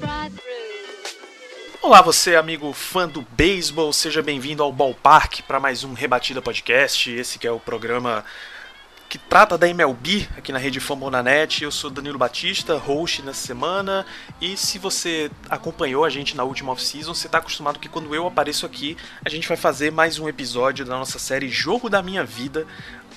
Right through. Olá, você amigo fã do beisebol, seja bem-vindo ao Ballpark para mais um Rebatida Podcast. Esse que é o programa que trata da MLB aqui na rede Fambonanet. Eu sou Danilo Batista, host nessa semana. E se você acompanhou a gente na última off-season, você está acostumado que quando eu apareço aqui, a gente vai fazer mais um episódio da nossa série Jogo da Minha Vida,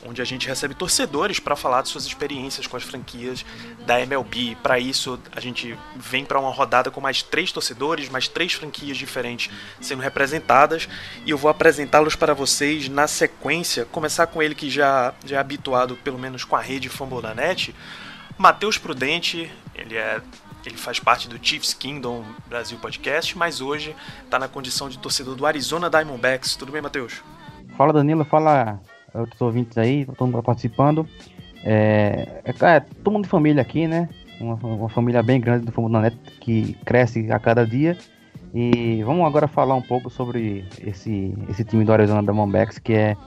onde a gente recebe torcedores para falar de suas experiências com as franquias da MLB. Para isso, a gente vem para uma rodada com mais três torcedores, mais três franquias diferentes sendo representadas, e eu vou apresentá-los para vocês na sequência. Começar com ele que já, já é habituado, pelo menos com a rede Fambonanet, Matheus Prudente. Ele é ele faz parte do Chiefs Kingdom Brasil Podcast, mas hoje está na condição de torcedor do Arizona Diamondbacks. Tudo bem, Matheus? Fala Danilo, fala outros ouvintes aí, todo mundo participando. É, é, é todo mundo de família aqui, né? Uma, uma família bem grande do Fundo da Net que cresce a cada dia. E vamos agora falar um pouco sobre esse, esse time do Arizona Diamondbacks, que é,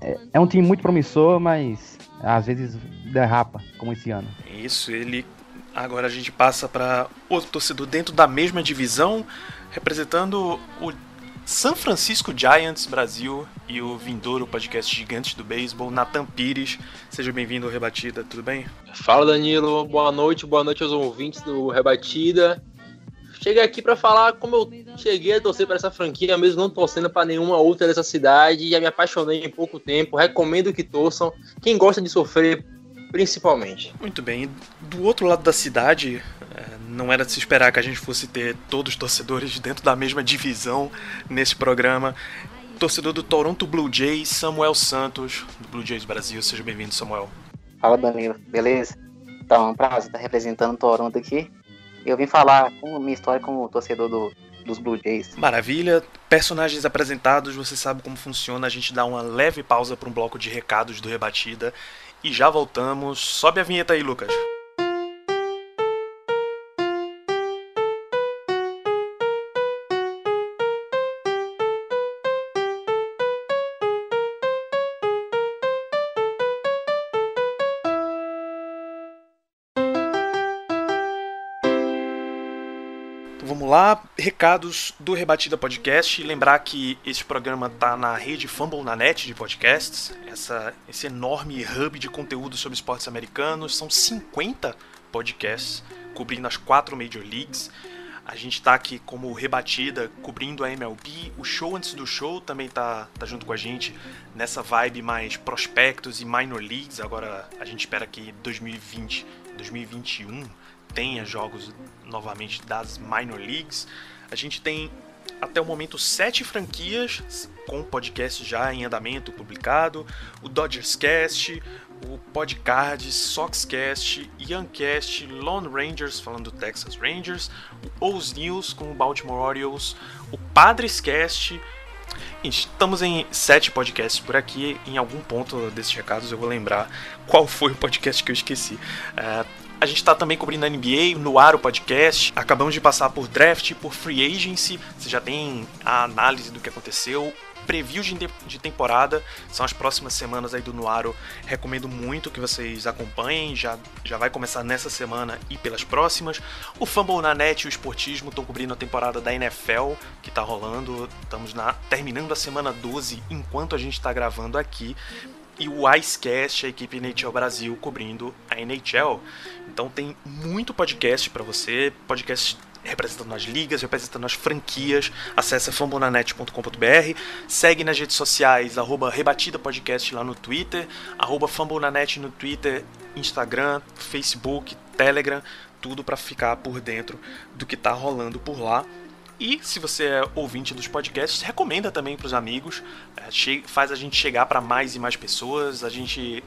é, é um time muito promissor, mas às vezes derrapa, como esse ano. Isso, ele. Agora a gente passa para outro torcedor dentro da mesma divisão, representando o San Francisco Giants Brasil e o vindouro podcast Gigantes do Beisebol, Natan Pires. Seja bem-vindo ao Rebatida, tudo bem? Fala Danilo, boa noite, boa noite aos ouvintes do Rebatida. Cheguei aqui para falar como eu cheguei a torcer para essa franquia, mesmo não torcendo para nenhuma outra dessa cidade. Já me apaixonei em pouco tempo, recomendo que torçam. Quem gosta de sofrer, principalmente. Muito bem, do outro lado da cidade, é, não era de se esperar que a gente fosse ter todos os torcedores dentro da mesma divisão nesse programa. Torcedor do Toronto Blue Jays, Samuel Santos, do Blue Jays Brasil. Seja bem-vindo, Samuel. Fala Danilo, beleza? Então, é um prazer estar representando o Toronto aqui. Eu vim falar com minha história como torcedor do, dos Blue Jays. Maravilha. Personagens apresentados, você sabe como funciona. A gente dá uma leve pausa para um bloco de recados do Rebatida e já voltamos. Sobe a vinheta aí, Lucas. Então, Vamos lá, recados do Rebatida Podcast. Lembrar que esse programa tá na rede Fumble na Net de podcasts, essa, esse enorme hub de conteúdo sobre esportes americanos. São 50 podcasts cobrindo as quatro Major Leagues. A gente está aqui como Rebatida, cobrindo a MLB. O show antes do show também tá, tá junto com a gente nessa vibe mais prospectos e minor leagues. Agora a gente espera que 2020, 2021 tenha jogos novamente das minor leagues. A gente tem até o momento sete franquias com podcast já em andamento publicado: o Dodgers Cast, o Podcard, Soxcast, Youngcast, Lone Rangers falando do Texas Rangers, o O's News com o Baltimore Orioles, o Padres Cast. Estamos em sete podcasts por aqui. Em algum ponto desses recados eu vou lembrar qual foi o podcast que eu esqueci. É, a gente está também cobrindo a NBA no ar o podcast. Acabamos de passar por draft por free agency. Você já tem a análise do que aconteceu. Preview de, de temporada são as próximas semanas aí do Nuaro. Recomendo muito que vocês acompanhem. Já, já vai começar nessa semana e pelas próximas. O Fumble na Net e o Esportismo estão cobrindo a temporada da NFL que está rolando. Estamos na, terminando a semana 12 enquanto a gente está gravando aqui e o Icecast, a equipe NHL Brasil, cobrindo a NHL. Então tem muito podcast para você, podcast representando as ligas, representando as franquias. Acesse fambonanet.com.br, segue nas redes sociais, arroba Rebatida Podcast lá no Twitter, arroba Fambonanet no Twitter, Instagram, Facebook, Telegram, tudo para ficar por dentro do que tá rolando por lá. E se você é ouvinte dos podcasts, recomenda também para os amigos, é, faz a gente chegar para mais e mais pessoas. A gente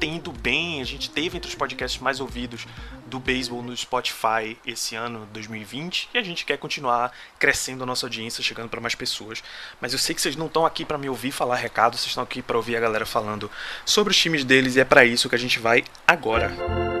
tem ido bem, a gente teve entre os podcasts mais ouvidos do beisebol no Spotify esse ano, 2020, e a gente quer continuar crescendo a nossa audiência, chegando para mais pessoas. Mas eu sei que vocês não estão aqui para me ouvir falar recado, vocês estão aqui para ouvir a galera falando sobre os times deles, e é para isso que a gente vai agora.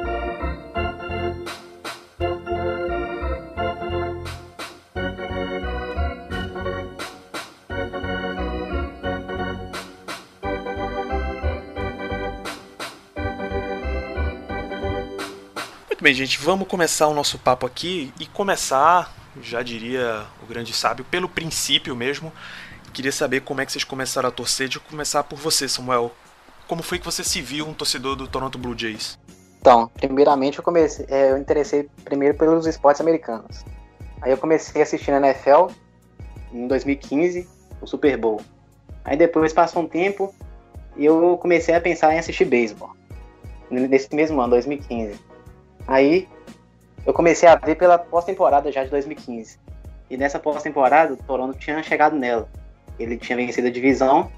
Bem, gente, vamos começar o nosso papo aqui e começar, já diria o grande sábio, pelo princípio mesmo. Queria saber como é que vocês começaram a torcer, de começar por você, Samuel. Como foi que você se viu um torcedor do Toronto Blue Jays? Então, primeiramente eu comecei, é, eu interessei primeiro pelos esportes americanos. Aí eu comecei a NFL em 2015, o Super Bowl. Aí depois passou um tempo e eu comecei a pensar em assistir beisebol. Nesse mesmo ano, 2015. Aí eu comecei a ver pela pós-temporada já de 2015. E nessa pós-temporada, o Toronto tinha chegado nela. Ele tinha vencido a divisão.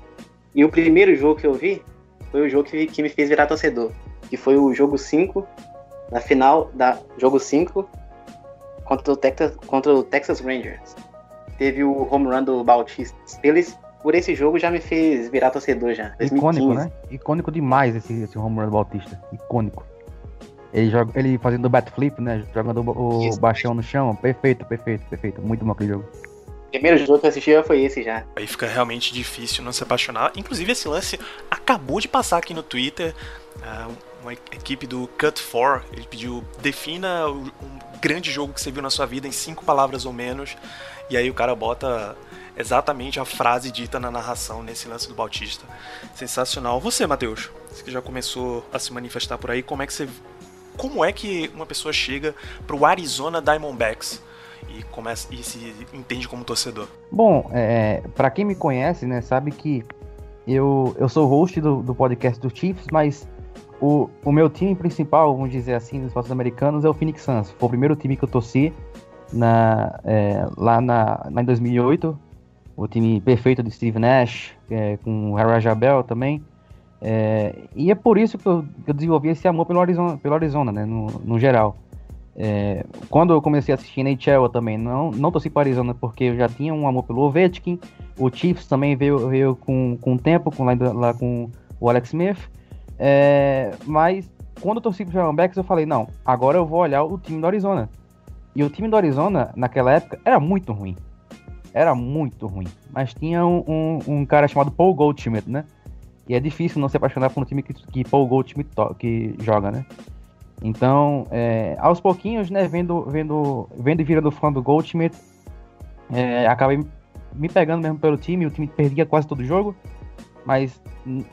E o primeiro jogo que eu vi foi o jogo que, que me fez virar torcedor. Que foi o jogo 5, na final da jogo 5 contra o Texas, contra o Texas Rangers. Teve o home run do Bautista. Eles, por esse jogo já me fez virar torcedor já. 2015. Icônico, né? Icônico demais esse, esse home run do Bautista. Icônico. Ele, joga, ele fazendo o bat flip, né? Jogando o, Isso, baixão no chão. Perfeito, perfeito, perfeito. Muito bom aquele jogo. O primeiro jogo que eu assisti foi esse já. Aí fica realmente difícil não se apaixonar. Inclusive, esse lance acabou de passar aqui no Twitter. Uh, uma equipe do Cut4, ele pediu defina um grande jogo que você viu na sua vida em cinco palavras ou menos. E aí o cara bota exatamente a frase dita na narração nesse lance do Bautista. Sensacional. Você, Matheus, você que já começou a se manifestar por aí, como é que você como é que uma pessoa chega pro Arizona Diamondbacks e começa e se entende como torcedor? Bom, é, para quem me conhece, né, sabe que eu, eu sou host do, do podcast do Chiefs, mas o, o meu time principal, vamos dizer assim, dos esportes americanos é o Phoenix Suns. Foi o primeiro time que eu torci na, é, lá na, em 2008. O time perfeito de Steve Nash, é, com o Harry Jabel também. É, e é por isso que eu, que eu, desenvolvi esse amor pelo Arizona, pelo Arizona né, no, no geral. É, quando eu comecei a assistir NHL eu também não, não torci para Arizona porque eu já tinha um amor pelo Ovechkin. O Chiefs também veio, veio com, com o tempo, com, lá, lá com o Alex Smith. É, mas quando eu torci para o Diamondbacks eu falei, não, agora eu vou olhar o time do Arizona. E o time do Arizona, naquela época, era muito ruim. Era muito ruim. Mas tinha um, um, um cara chamado Paul Goldschmidt, né? E é difícil não se apaixonar por um time que, que Paul Goldschmidt que joga, né? Então, é, aos pouquinhos, né, vendo, vendo, vendo e virando fã do Goldschmidt, é, acabei me pegando mesmo pelo time, o time perdia quase todo jogo, mas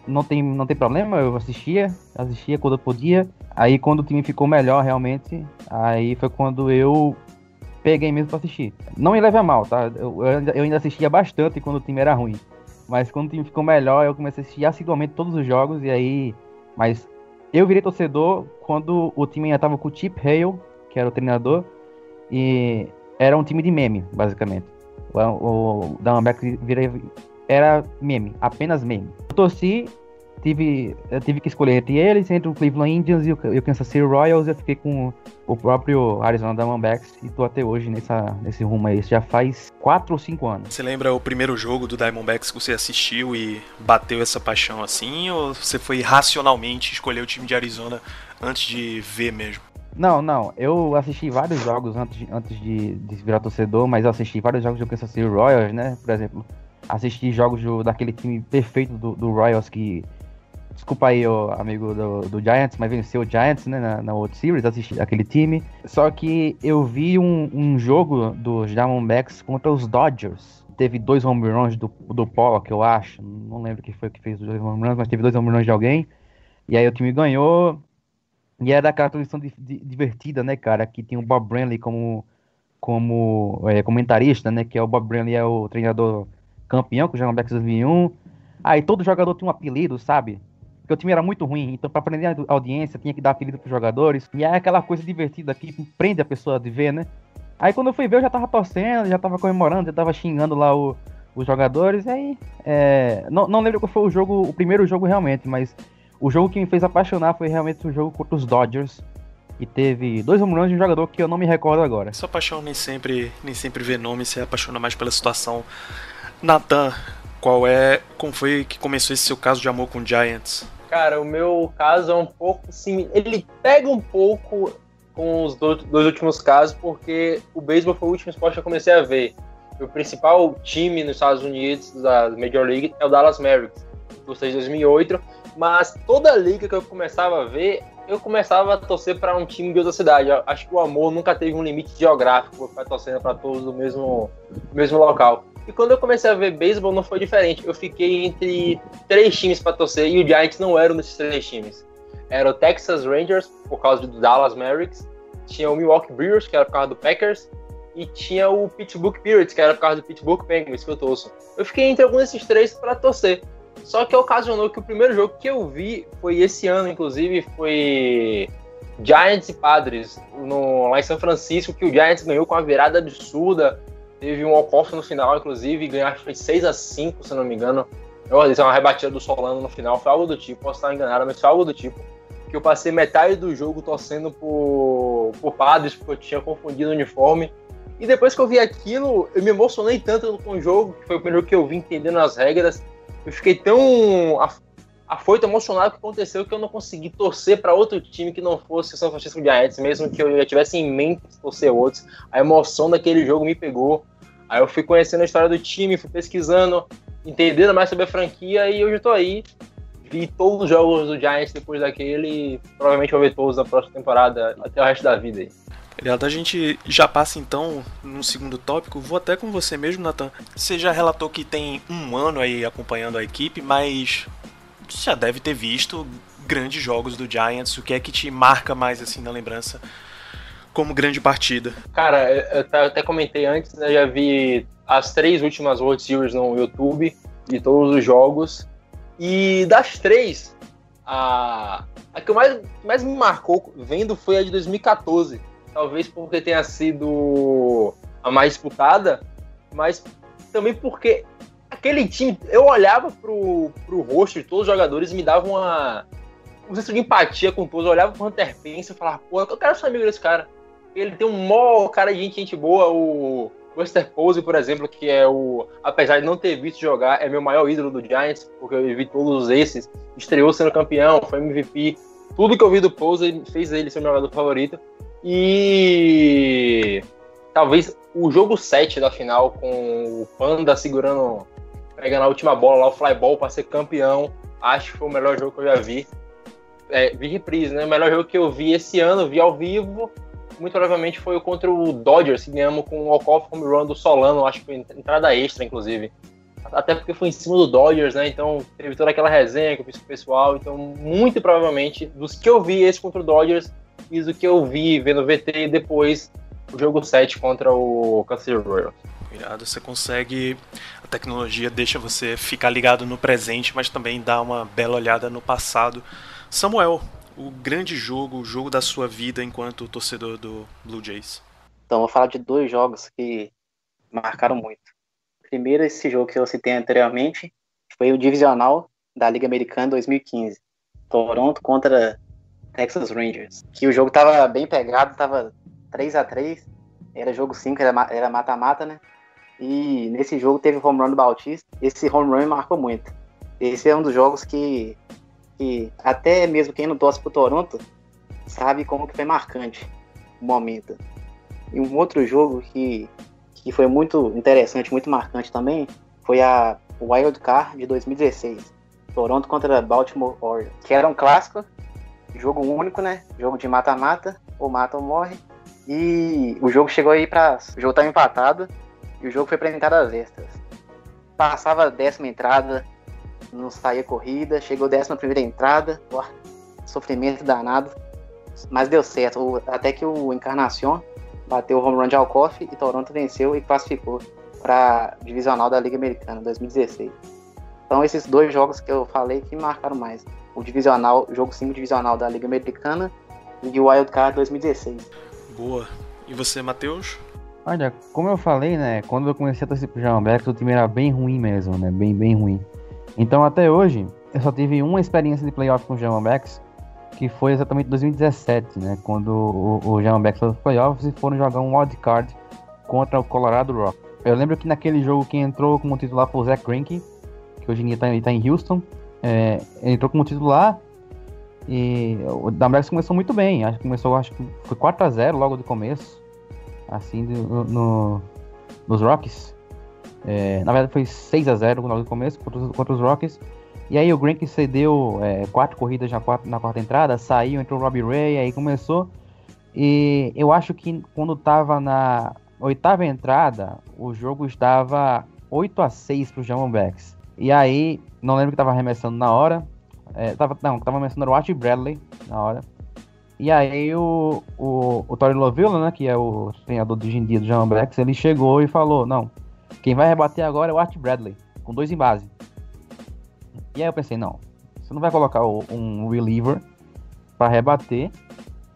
não tem, não tem problema, eu assistia, assistia quando eu podia. Aí quando o time ficou melhor realmente, aí foi quando eu peguei mesmo pra assistir. Não me leve a mal, tá? Eu, eu ainda assistia bastante quando o time era ruim. Mas quando o time ficou melhor, eu comecei a assistir assiduamente todos os jogos e aí. Mas eu virei torcedor quando o time ainda tava com o Chip Hale, que era o treinador, e era um time de meme, basicamente. O, o Diamondback era meme, apenas meme. Eu torci tive, eu tive que escolher entre eles, entre o Cleveland Indians e o, e o Kansas City Royals. Eu fiquei com o próprio Arizona Diamondbacks e tô até hoje nessa, nesse rumo aí. Isso já faz 4 ou 5 anos. Você lembra o primeiro jogo do Diamondbacks que você assistiu e bateu essa paixão assim? Ou você foi racionalmente escolher o time de Arizona antes de ver mesmo? Não, não. Eu assisti vários jogos antes, de, antes de, de virar torcedor, mas eu assisti vários jogos do Kansas City Royals, né? Por exemplo, assisti jogos do, daquele time perfeito do, do Royals que Desculpa aí, o amigo do, do, Giants, mas venceu o Giants, né, na, na World Series, assisti aquele time. Só que eu vi um, um jogo dos Diamondbacks contra os Dodgers. Teve dois home runs do, do Pollock, eu acho. Não lembro quem foi que fez os dois home runs, mas teve dois home runs de alguém. E aí o time ganhou. E era aquela transmissão de, de, divertida, né, cara? Que tinha o Bob Brenly como, como é, comentarista, né? Que é o Bob Brenly é o treinador campeão com o Diamondbacks 2001. Aí todo jogador tinha um apelido, sabe? Porque o time era muito ruim. Então, para prender a audiência, tinha que dar apelido para os jogadores. E é aquela coisa divertida que prende a pessoa de ver, né? Aí quando eu fui ver, eu já tava torcendo, já tava comemorando, já tava xingando lá o, os jogadores. Aí, é, não, não lembro qual foi o jogo, o primeiro jogo realmente, mas o jogo que me fez apaixonar foi realmente o jogo contra os Dodgers. E teve dois home de um jogador que eu não me recordo agora. Essa paixão nem sempre, nem sempre vê nome, se apaixona mais pela situação. Nathan, qual é, como foi que começou esse seu caso de amor com Giants? Cara, o meu caso é um pouco similar. Ele pega um pouco com os dois, últimos casos, porque o beisebol foi o último esporte que eu comecei a ver. O principal time nos Estados Unidos da Major League é o Dallas Mavericks, de 2008, mas toda liga que eu começava a ver, eu começava a torcer para um time de outra cidade. Eu acho que o amor nunca teve um limite geográfico para torcendo para todos do mesmo, mesmo local. E quando eu comecei a ver beisebol, não foi diferente. Eu fiquei entre três times para torcer e o Giants não era um desses três times. Era o Texas Rangers, por causa do Dallas Mavericks, tinha o Milwaukee Brewers, que era por causa do Packers, e tinha o Pittsburgh Pirates, que era por causa do Pittsburgh Penguins, que eu torço. Eu fiquei entre algum desses três para torcer. Só que ocasionou que o primeiro jogo que eu vi foi esse ano, inclusive, foi Giants e Padres, no, lá em São Francisco, que o Giants ganhou com uma virada absurda. Teve um walk-off no final, inclusive, que foi 6 a 5 se não me engano. Eu disse, uma rebatida do Solano no final, foi algo do tipo, posso estar enganado, mas foi algo do tipo. Que eu passei metade do jogo torcendo por, por Padres, porque eu tinha confundido o uniforme. E depois que eu vi aquilo, eu me emocionei tanto com o jogo, que foi o primeiro que eu vi entendendo as regras. Eu fiquei tão afoito, emocionado que aconteceu, que eu não consegui torcer para outro time que não fosse o São Francisco Giants, mesmo que eu já tivesse em mente torcer outros. A emoção daquele jogo me pegou. Aí eu fui conhecendo a história do time, fui pesquisando, entendendo mais sobre a franquia e hoje eu tô aí. Vi todos os jogos do Giants depois daquele e provavelmente vou ver todos na próxima temporada até o resto da vida aí. A gente já passa então no segundo tópico. Vou até com você mesmo, Nathan. Você já relatou que tem um ano aí acompanhando a equipe, mas já deve ter visto grandes jogos do Giants. O que é que te marca mais assim na lembrança como grande partida? Cara, eu até comentei antes, né? Já vi as três últimas World Series no YouTube de todos os jogos. E das três, a, a que mais, mais me marcou vendo foi a de 2014. Talvez porque tenha sido a mais disputada, mas também porque aquele time, eu olhava pro, pro rosto de todos os jogadores e me dava uma. Um senso de empatia com todos. Eu olhava pro Hunter Pence e falava, pô, eu quero ser amigo desse cara. Ele tem um mó cara de gente, gente boa, o Buster Pose, por exemplo, que é o. Apesar de não ter visto jogar, é meu maior ídolo do Giants, porque eu vi todos esses. Estreou sendo campeão, foi MVP. Tudo que eu vi do Pose fez ele ser meu jogador favorito. E. Talvez o jogo 7 da final, com o Panda segurando. Pegando a última bola lá, o flyball para ser campeão. Acho que foi o melhor jogo que eu já vi. É, vi reprise, né? O melhor jogo que eu vi esse ano, vi ao vivo muito provavelmente foi contra o Dodgers, que ganhamos com o walk-off home run do Solano, acho que foi entrada extra, inclusive. Até porque foi em cima do Dodgers, né? Então teve toda aquela resenha que eu fiz com o pessoal. Então, muito provavelmente, dos que eu vi esse contra o Dodgers e do que eu vi vendo o VT e depois o jogo 7 contra o Kansas City Royals. Você consegue. A tecnologia deixa você ficar ligado no presente, mas também dá uma bela olhada no passado. Samuel, o grande jogo, o jogo da sua vida enquanto torcedor do Blue Jays? Então, vou falar de dois jogos que marcaram muito. Primeiro, esse jogo que eu citei anteriormente, foi o divisional da Liga Americana 2015. Toronto contra Texas Rangers. Que o jogo tava bem pegado, tava 3 a 3 Era jogo 5, era mata-mata, né? E nesse jogo teve o home run do Bautista. Esse home run marcou muito. Esse é um dos jogos que que até mesmo quem não torce pro Toronto sabe como que foi marcante o momento. E um outro jogo que, que foi muito interessante, muito marcante também, foi a Wild Card de 2016. Toronto contra Baltimore Orioles, que era um clássico, jogo único, né? Jogo de mata-mata, ou mata ou morre. E o jogo chegou aí para, o jogo estava empatado e o jogo foi para entradas extras. Passava a décima entrada, não saía corrida, chegou décima primeira entrada, ó, sofrimento danado, mas deu certo, até que o Encarnacion bateu o home run de Alcoff e Toronto venceu e classificou para divisional da Liga Americana 2016. Então esses dois jogos que eu falei que marcaram mais, o divisional, jogo 5 divisional da Liga Americana e o Wild Card 2016. Boa. E você, Matheus? Olha, como eu falei, né? Quando eu comecei a torcer pro Diamondbacks, o time era bem ruim mesmo, né? Bem, bem ruim. Então até hoje, eu só tive uma experiência de playoff com o Diamondbacks, que foi exatamente 2017, né? Quando o, o Diamondbacks foi aos playoffs e foram jogar um wild card contra o Colorado Rock. Eu lembro que naquele jogo quem entrou como titular foi o Zach Greinke, que hoje em dia tá, tá em Houston. É, ele entrou como titular e o Diamondbacks começou muito bem. Acho que começou, acho que foi 4 a 0 logo do começo assim, no, no nos Rockies. É, na verdade foi 6 a 0 no começo contra, contra os Rockies. E aí o Green cedeu é, quatro corridas já quatro, na quarta entrada, saiu, entrou o Robbie Ray, aí começou. E eu acho que quando tava na oitava entrada, o jogo estava 8 a 6 para os Diamondbacks. E aí, não lembro que tava arremessando na hora. É, tava, não, tava arremessando o Archie Bradley na hora. E aí o, o, o Tori Lovilla, né, que é o treinador de hoje em dia do John Blacks, ele chegou e falou, não, quem vai rebater agora é o Art Bradley, com dois em base. E aí eu pensei, não, você não vai colocar o, um reliever para rebater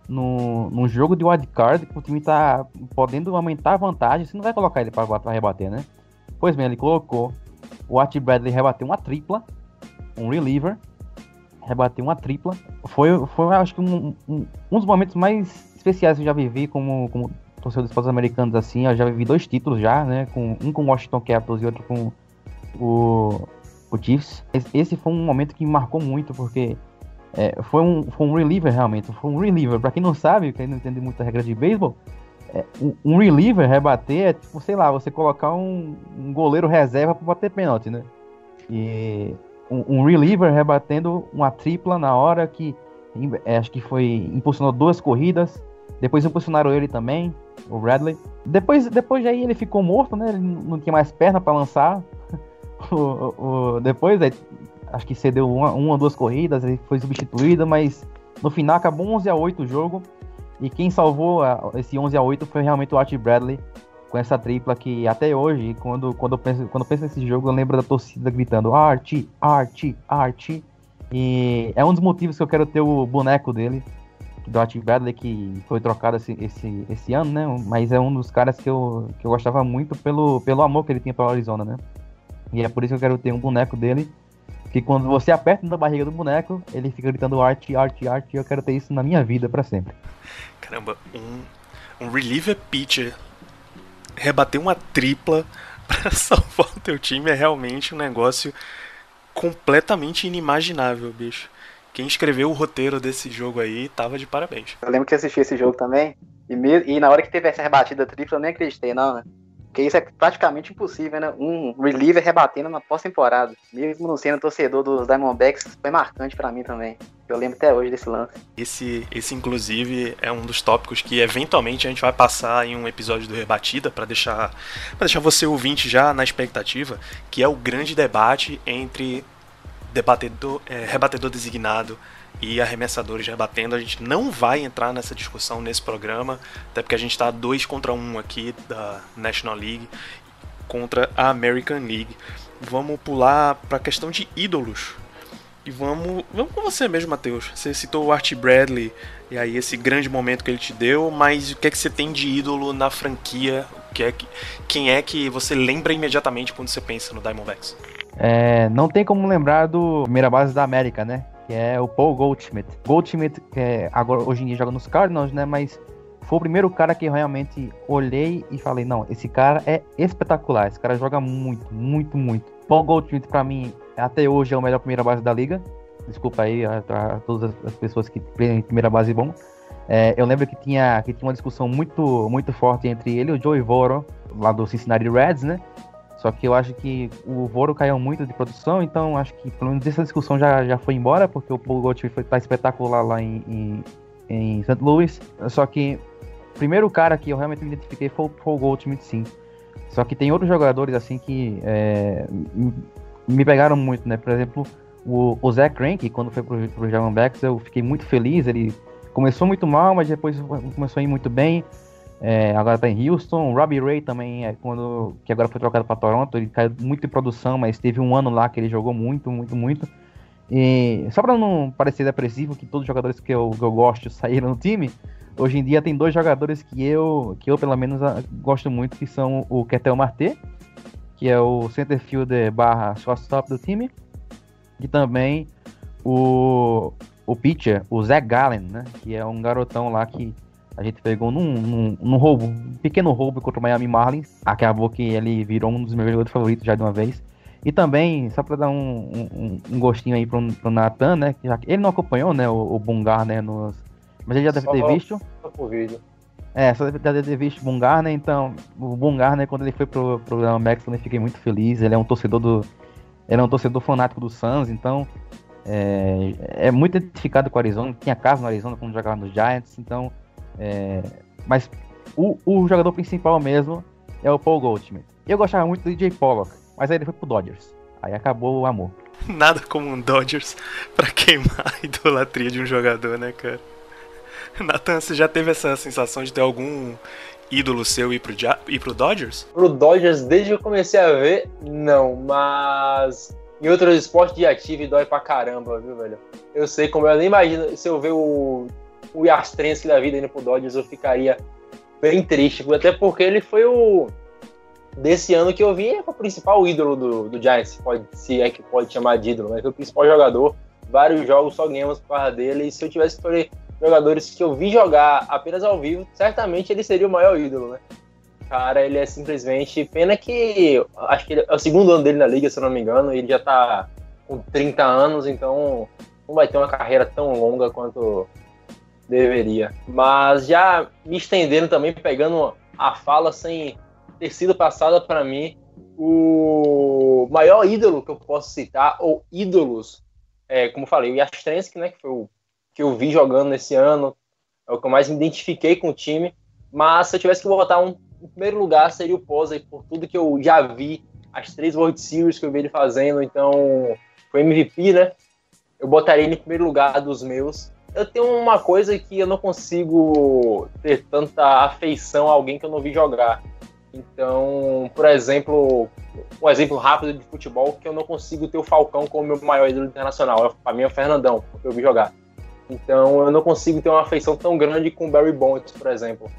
no, num jogo de wildcard que o time tá podendo aumentar a vantagem, você não vai colocar ele para rebater, né? Pois bem, ele colocou o Art Bradley rebateu uma tripla, um reliever, rebater uma tripla. Foi, foi acho que um, um, um, dos momentos mais especiais que eu já vivi como, como torcedor dos Estados Americanos assim. Eu já vivi dois títulos já, né? Com, um com o Washington Capitals e outro com o, o Chiefs. Esse foi um momento que me marcou muito porque é, foi, um, foi um reliever realmente. Foi um reliever. Pra quem não sabe, quem não entende muita regra de beisebol, é, um, um reliever rebater é tipo, sei lá, você colocar um, um goleiro reserva para bater pênalti, né? E um, reliever rebatendo uma tripla na hora que é, acho que foi impulsionou duas corridas. Depois impulsionaram ele também, o Bradley. Depois, depois aí ele ficou morto, né? Ele não tinha mais perna para lançar. o, o, depois, aí, acho que cedeu uma, uma duas corridas, ele foi substituído, mas no final acabou 11 a 8 o jogo. E quem salvou a, esse 11 a 8 foi realmente o Art Bradley, com essa tripla que até hoje, quando, quando, eu, penso, quando eu penso nesse jogo, eu lembro da torcida gritando arte, arte, arte. E é um dos motivos que eu quero ter o boneco dele, do Art Bradley, que foi trocado esse, esse, esse ano, né? Mas é um dos caras que eu, que eu gostava muito pelo, pelo amor que ele tinha pela Arizona, né? E é por isso que eu quero ter um boneco dele, que quando você aperta na barriga do boneco, ele fica gritando arte, arte, arte, e eu quero ter isso na minha vida para sempre. Caramba, um, um reliever pitcher rebater uma tripla para salvar o teu time é realmente um negócio completamente inimaginável, bicho. Quem escreveu o roteiro desse jogo aí tava de parabéns. Eu lembro que assisti esse jogo também. E, me... e na hora que teve essa rebatida tripla, eu nem acreditei, não, né? Porque isso é praticamente impossível, né? Um reliever rebatendo na pós-temporada. Mesmo não sendo torcedor dos Diamondbacks, foi marcante para mim também. Eu lembro até hoje desse lance. Esse, esse inclusive, é um dos tópicos que eventualmente a gente vai passar em um episódio do Rebatida para deixar, pra deixar você ouvinte já na expectativa, que é o grande debate entre debatedor, é, rebatedor designado e arremessadores rebatendo. A gente não vai entrar nessa discussão nesse programa, até porque a gente está dois contra um aqui da National League contra a American League. Vamos pular para a questão de ídolos. E vamos, vamos com você mesmo, Matheus. Você citou o Art Bradley e aí esse grande momento que ele te deu, mas o que é que você tem de ídolo na franquia? O que é que, quem é que você lembra imediatamente quando você pensa no Diamondbacks? É, não tem como lembrar do primeira base da América, né? Que é o Paul Goldschmidt. Goldschmidt, que é, agora hoje em dia joga nos Cardinals, né? Mas foi o primeiro cara que eu realmente olhei e falei, não, esse cara é espetacular, esse cara joga muito, muito, muito. Paul Goldschmidt, para mim, até hoje é o melhor primeira base da liga. Desculpa aí a, a todas as pessoas que têm primeira base bom. É, eu lembro que tinha, que tinha uma discussão muito, muito forte entre ele e o Joey Voro, lá do Cincinnati Reds, né? Só que eu acho que o Voro caiu muito de produção, então acho que pelo menos essa discussão já, já foi embora, porque o Paul Gottschalk foi tá espetacular lá em, em, em St. Louis. Só que o primeiro cara que eu realmente me identifiquei foi o Paul Goldschmidt, sim. Só que tem outros jogadores assim que é, me pegaram muito, né? Por exemplo, o, o Zach Greinke, quando foi pro, pro Diamondbacks, eu fiquei muito feliz. Ele começou muito mal, mas depois começou a ir muito bem. É, agora tá em Houston. Robbie Ray também, é, quando, que agora foi trocado para Toronto, ele caiu muito em produção, mas teve um ano lá que ele jogou muito, muito, muito. E só para não parecer depressivo, que todos os jogadores que eu, que eu gosto saíram no time, hoje em dia tem dois jogadores que eu, que eu pelo menos gosto muito, que são o Ketel Marte, que é o center fielder barra shortstop do time, e também o, o pitcher, o Zach Gallen, né? Que é um garotão lá que a gente pegou num, num, num roubo, um pequeno roubo contra o Miami Marlins. Acabou que ele virou um dos meus jogadores favoritos já de uma vez. E também, só pra dar um, um, um gostinho aí pro, pro Nathan, né? que já ele não acompanhou, né? O, o Bungar, né? Nos, mas ele já deve Só ter visto. Só vídeo. É, só deve deve ter visto o Bungar, né? Então, o Bungar, né, quando ele foi pro programa Max, eu fiquei muito feliz. Ele é um torcedor do. Ele é um torcedor fanático do Suns, então. É, é muito identificado com o Arizona. Tinha casa no Arizona quando jogava nos Giants, então. É, mas o, o jogador principal mesmo é o Paul Goldschmidt. Eu gostava muito do DJ Pollock, mas aí ele foi pro Dodgers. Aí acabou o amor. Nada como um Dodgers pra queimar a idolatria de um jogador, né, cara? Nathan, você já teve essa sensação de ter algum ídolo seu ir pro, ir pro Dodgers? Pro Dodgers, desde que eu comecei a ver, não, mas em outros esportes de ativo dói pra caramba, viu, velho? Eu sei como eu nem imagino se eu ver o, o Yastrenski da vida indo pro Dodgers, eu ficaria bem triste, até porque ele foi o desse ano que eu vi é o principal ídolo do, do Giants, pode, se é que pode chamar de ídolo, mas foi o principal jogador. Vários jogos só ganhamos por causa dele, e se eu tivesse que jogadores que eu vi jogar apenas ao vivo, certamente ele seria o maior ídolo, né? Cara, ele é simplesmente. Pena que. Acho que ele- é o segundo ano dele na liga, se eu não me engano. e Ele já tá com 30 anos, então não vai ter uma carreira tão longa quanto deveria. Mas já me estendendo também, pegando a fala sem ter sido passada para mim, o maior ídolo que eu posso citar, ou ídolos, é, como falei, o Yastrenski, né, que foi o que eu vi jogando nesse ano, é o que eu mais me identifiquei com o time. Mas se eu tivesse que botar um em primeiro lugar, seria o Posey, por tudo que eu já vi, as três World Series que eu vi ele fazendo, então foi MVP, né? Eu botaria ele em primeiro lugar dos meus. Eu tenho uma coisa que eu não consigo ter tanta afeição a alguém que eu não vi jogar. Então, por exemplo, um exemplo rápido de futebol que eu não consigo ter o Falcão como meu maior ídolo internacional. Para mim é o Fernandão, porque eu vi jogar. Então, eu não consigo ter uma afeição tão grande com o Barry Bonds, por exemplo.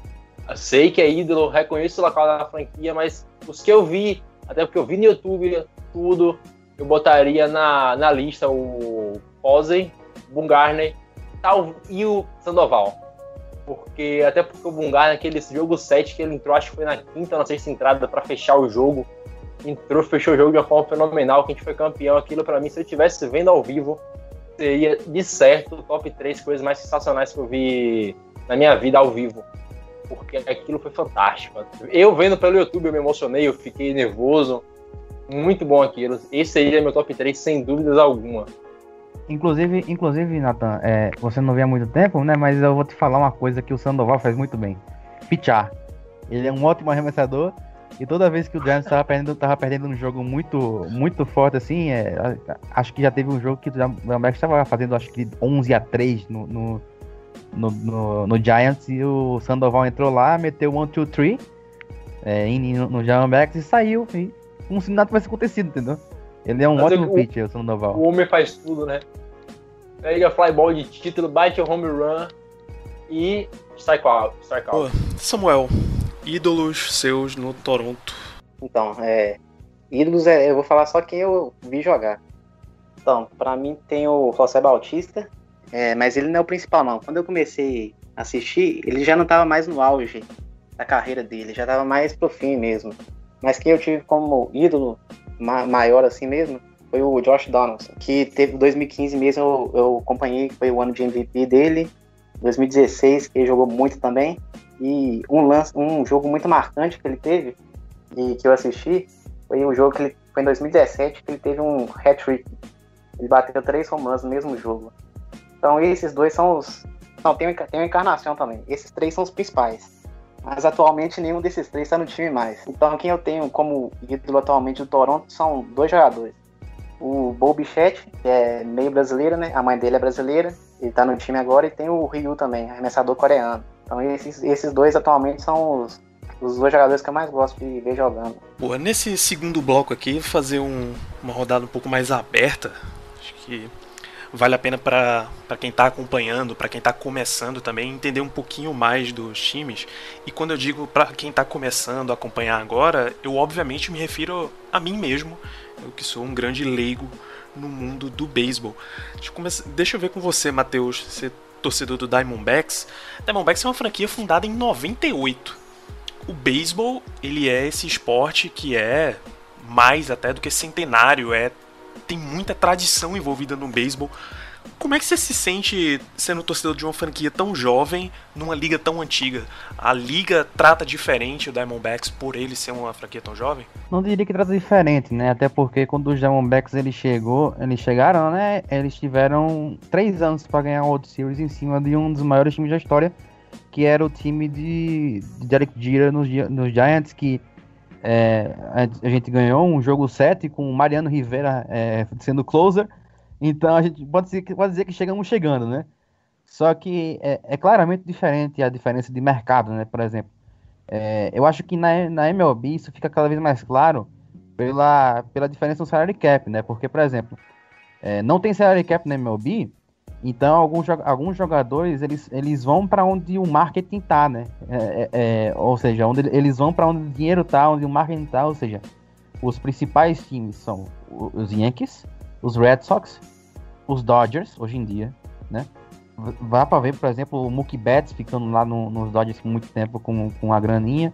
Eu sei que é ídolo, reconheço o local da franquia, mas os que eu vi, até porque eu vi no YouTube tudo, eu botaria na, na lista o Posey, Bungarner tal, e o Sandoval. Porque, até porque o Bungarner, aquele jogo 7 que ele entrou, acho que foi na quinta, na sexta entrada para fechar o jogo. Entrou, fechou o jogo de uma forma fenomenal, que a gente foi campeão. Aquilo para mim, se eu estivesse vendo ao vivo, seria de certo o top 3 coisas mais sensacionais que eu vi na minha vida ao vivo porque aquilo foi fantástico. Eu vendo pelo YouTube, eu me emocionei, eu fiquei nervoso. Muito bom aquilo. Esse aí é meu top 3, sem dúvidas alguma. Inclusive, inclusive Nathan, é, você não vê há muito tempo, né? Mas eu vou te falar uma coisa que o Sandoval faz muito bem. Pitchar. Ele é um ótimo arremessador. E toda vez que o Giants tava perdendo, tava perdendo um jogo muito, muito forte, assim, é, acho que já teve um jogo que o Jambeck estava fazendo, acho que 11 a 3 no, no, no, no, no Giants e o Sandoval entrou lá, meteu 1, 2, 3 é, no, no e saiu. E se nada tivesse acontecido, entendeu? Ele é um Mas ótimo o- pitcher, o Sandoval. O homem faz tudo, né? Pega flyball de título, bate o home run e strike out. Strike Pô, out. Samuel, ídolos seus no Toronto. Então, é. Ídolos, é, eu vou falar só quem eu vi jogar. Então, pra mim tem o José Bautista, é, mas ele não é o principal, não. Quando eu comecei a assistir, ele já não tava mais no auge da carreira dele, já tava mais pro fim mesmo. Mas quem eu tive como ídolo ma- maior assim mesmo foi o Josh Donaldson, que teve 2015 mesmo, eu, eu acompanhei, foi o ano de MVP dele. 2016, que ele jogou muito também. E um lance, um jogo muito marcante que ele teve, e que eu assisti, foi o jogo que ele foi em 2017, que ele teve um hat-trick. Ele bateu três runs no mesmo jogo. Então esses dois são os. Não, tem, tem uma encarnação também. Esses três são os principais. Mas atualmente nenhum desses três está no time mais. Então quem eu tenho como ídolo atualmente do Toronto são dois jogadores. O Bo Bichette, que é meio brasileiro, né? A mãe dele é brasileira. Ele tá no time agora. E tem o Ryu também, arremessador coreano. Então esses, esses dois atualmente são os, os dois jogadores que eu mais gosto de ver jogando. Pô, nesse segundo bloco aqui, fazer um- uma rodada um pouco mais aberta. Acho que vale a pena para quem está acompanhando, para quem está começando também, entender um pouquinho mais dos times. E quando eu digo para quem está começando a acompanhar agora, eu obviamente me refiro a mim mesmo, eu que sou um grande leigo no mundo do beisebol. Deixa, Deixa eu ver com você, Matheus, você é torcedor do Diamondbacks. Diamondbacks é uma franquia fundada em 98. O beisebol, ele é esse esporte que é mais até do que centenário, é tem muita tradição envolvida no beisebol. Como é que você se sente sendo torcedor de uma franquia tão jovem numa liga tão antiga? A liga trata diferente o Diamondbacks por ele ser uma franquia tão jovem? Não diria que trata diferente, né? Até porque quando os Diamondbacks eles chegou, eles chegaram, né? Eles tiveram três anos para ganhar o World Series em cima de um dos maiores times da história, que era o time de, de Derek Jeter nos, nos Giants, que é, a gente ganhou um jogo 7 com o Mariano Rivera é, sendo closer. Então a gente pode dizer, pode dizer que chegamos chegando, né? Só que é, é claramente diferente a diferença de mercado, né? Por exemplo, é, eu acho que na, na MLB isso fica cada vez mais claro pela, pela diferença no salary cap, né? Porque, por exemplo, é, não tem salary cap na MLB, então, alguns, alguns jogadores eles, eles vão para onde o marketing tá, né? É, é, é ou seja, onde eles vão para onde o dinheiro tá, onde o marketing tá. Ou seja, os principais times são os Yankees, os Red Sox, os Dodgers, hoje em dia, né? Vá para ver, por exemplo, o Mookie Betts ficando lá no, nos Dodgers por muito tempo com, com a graninha.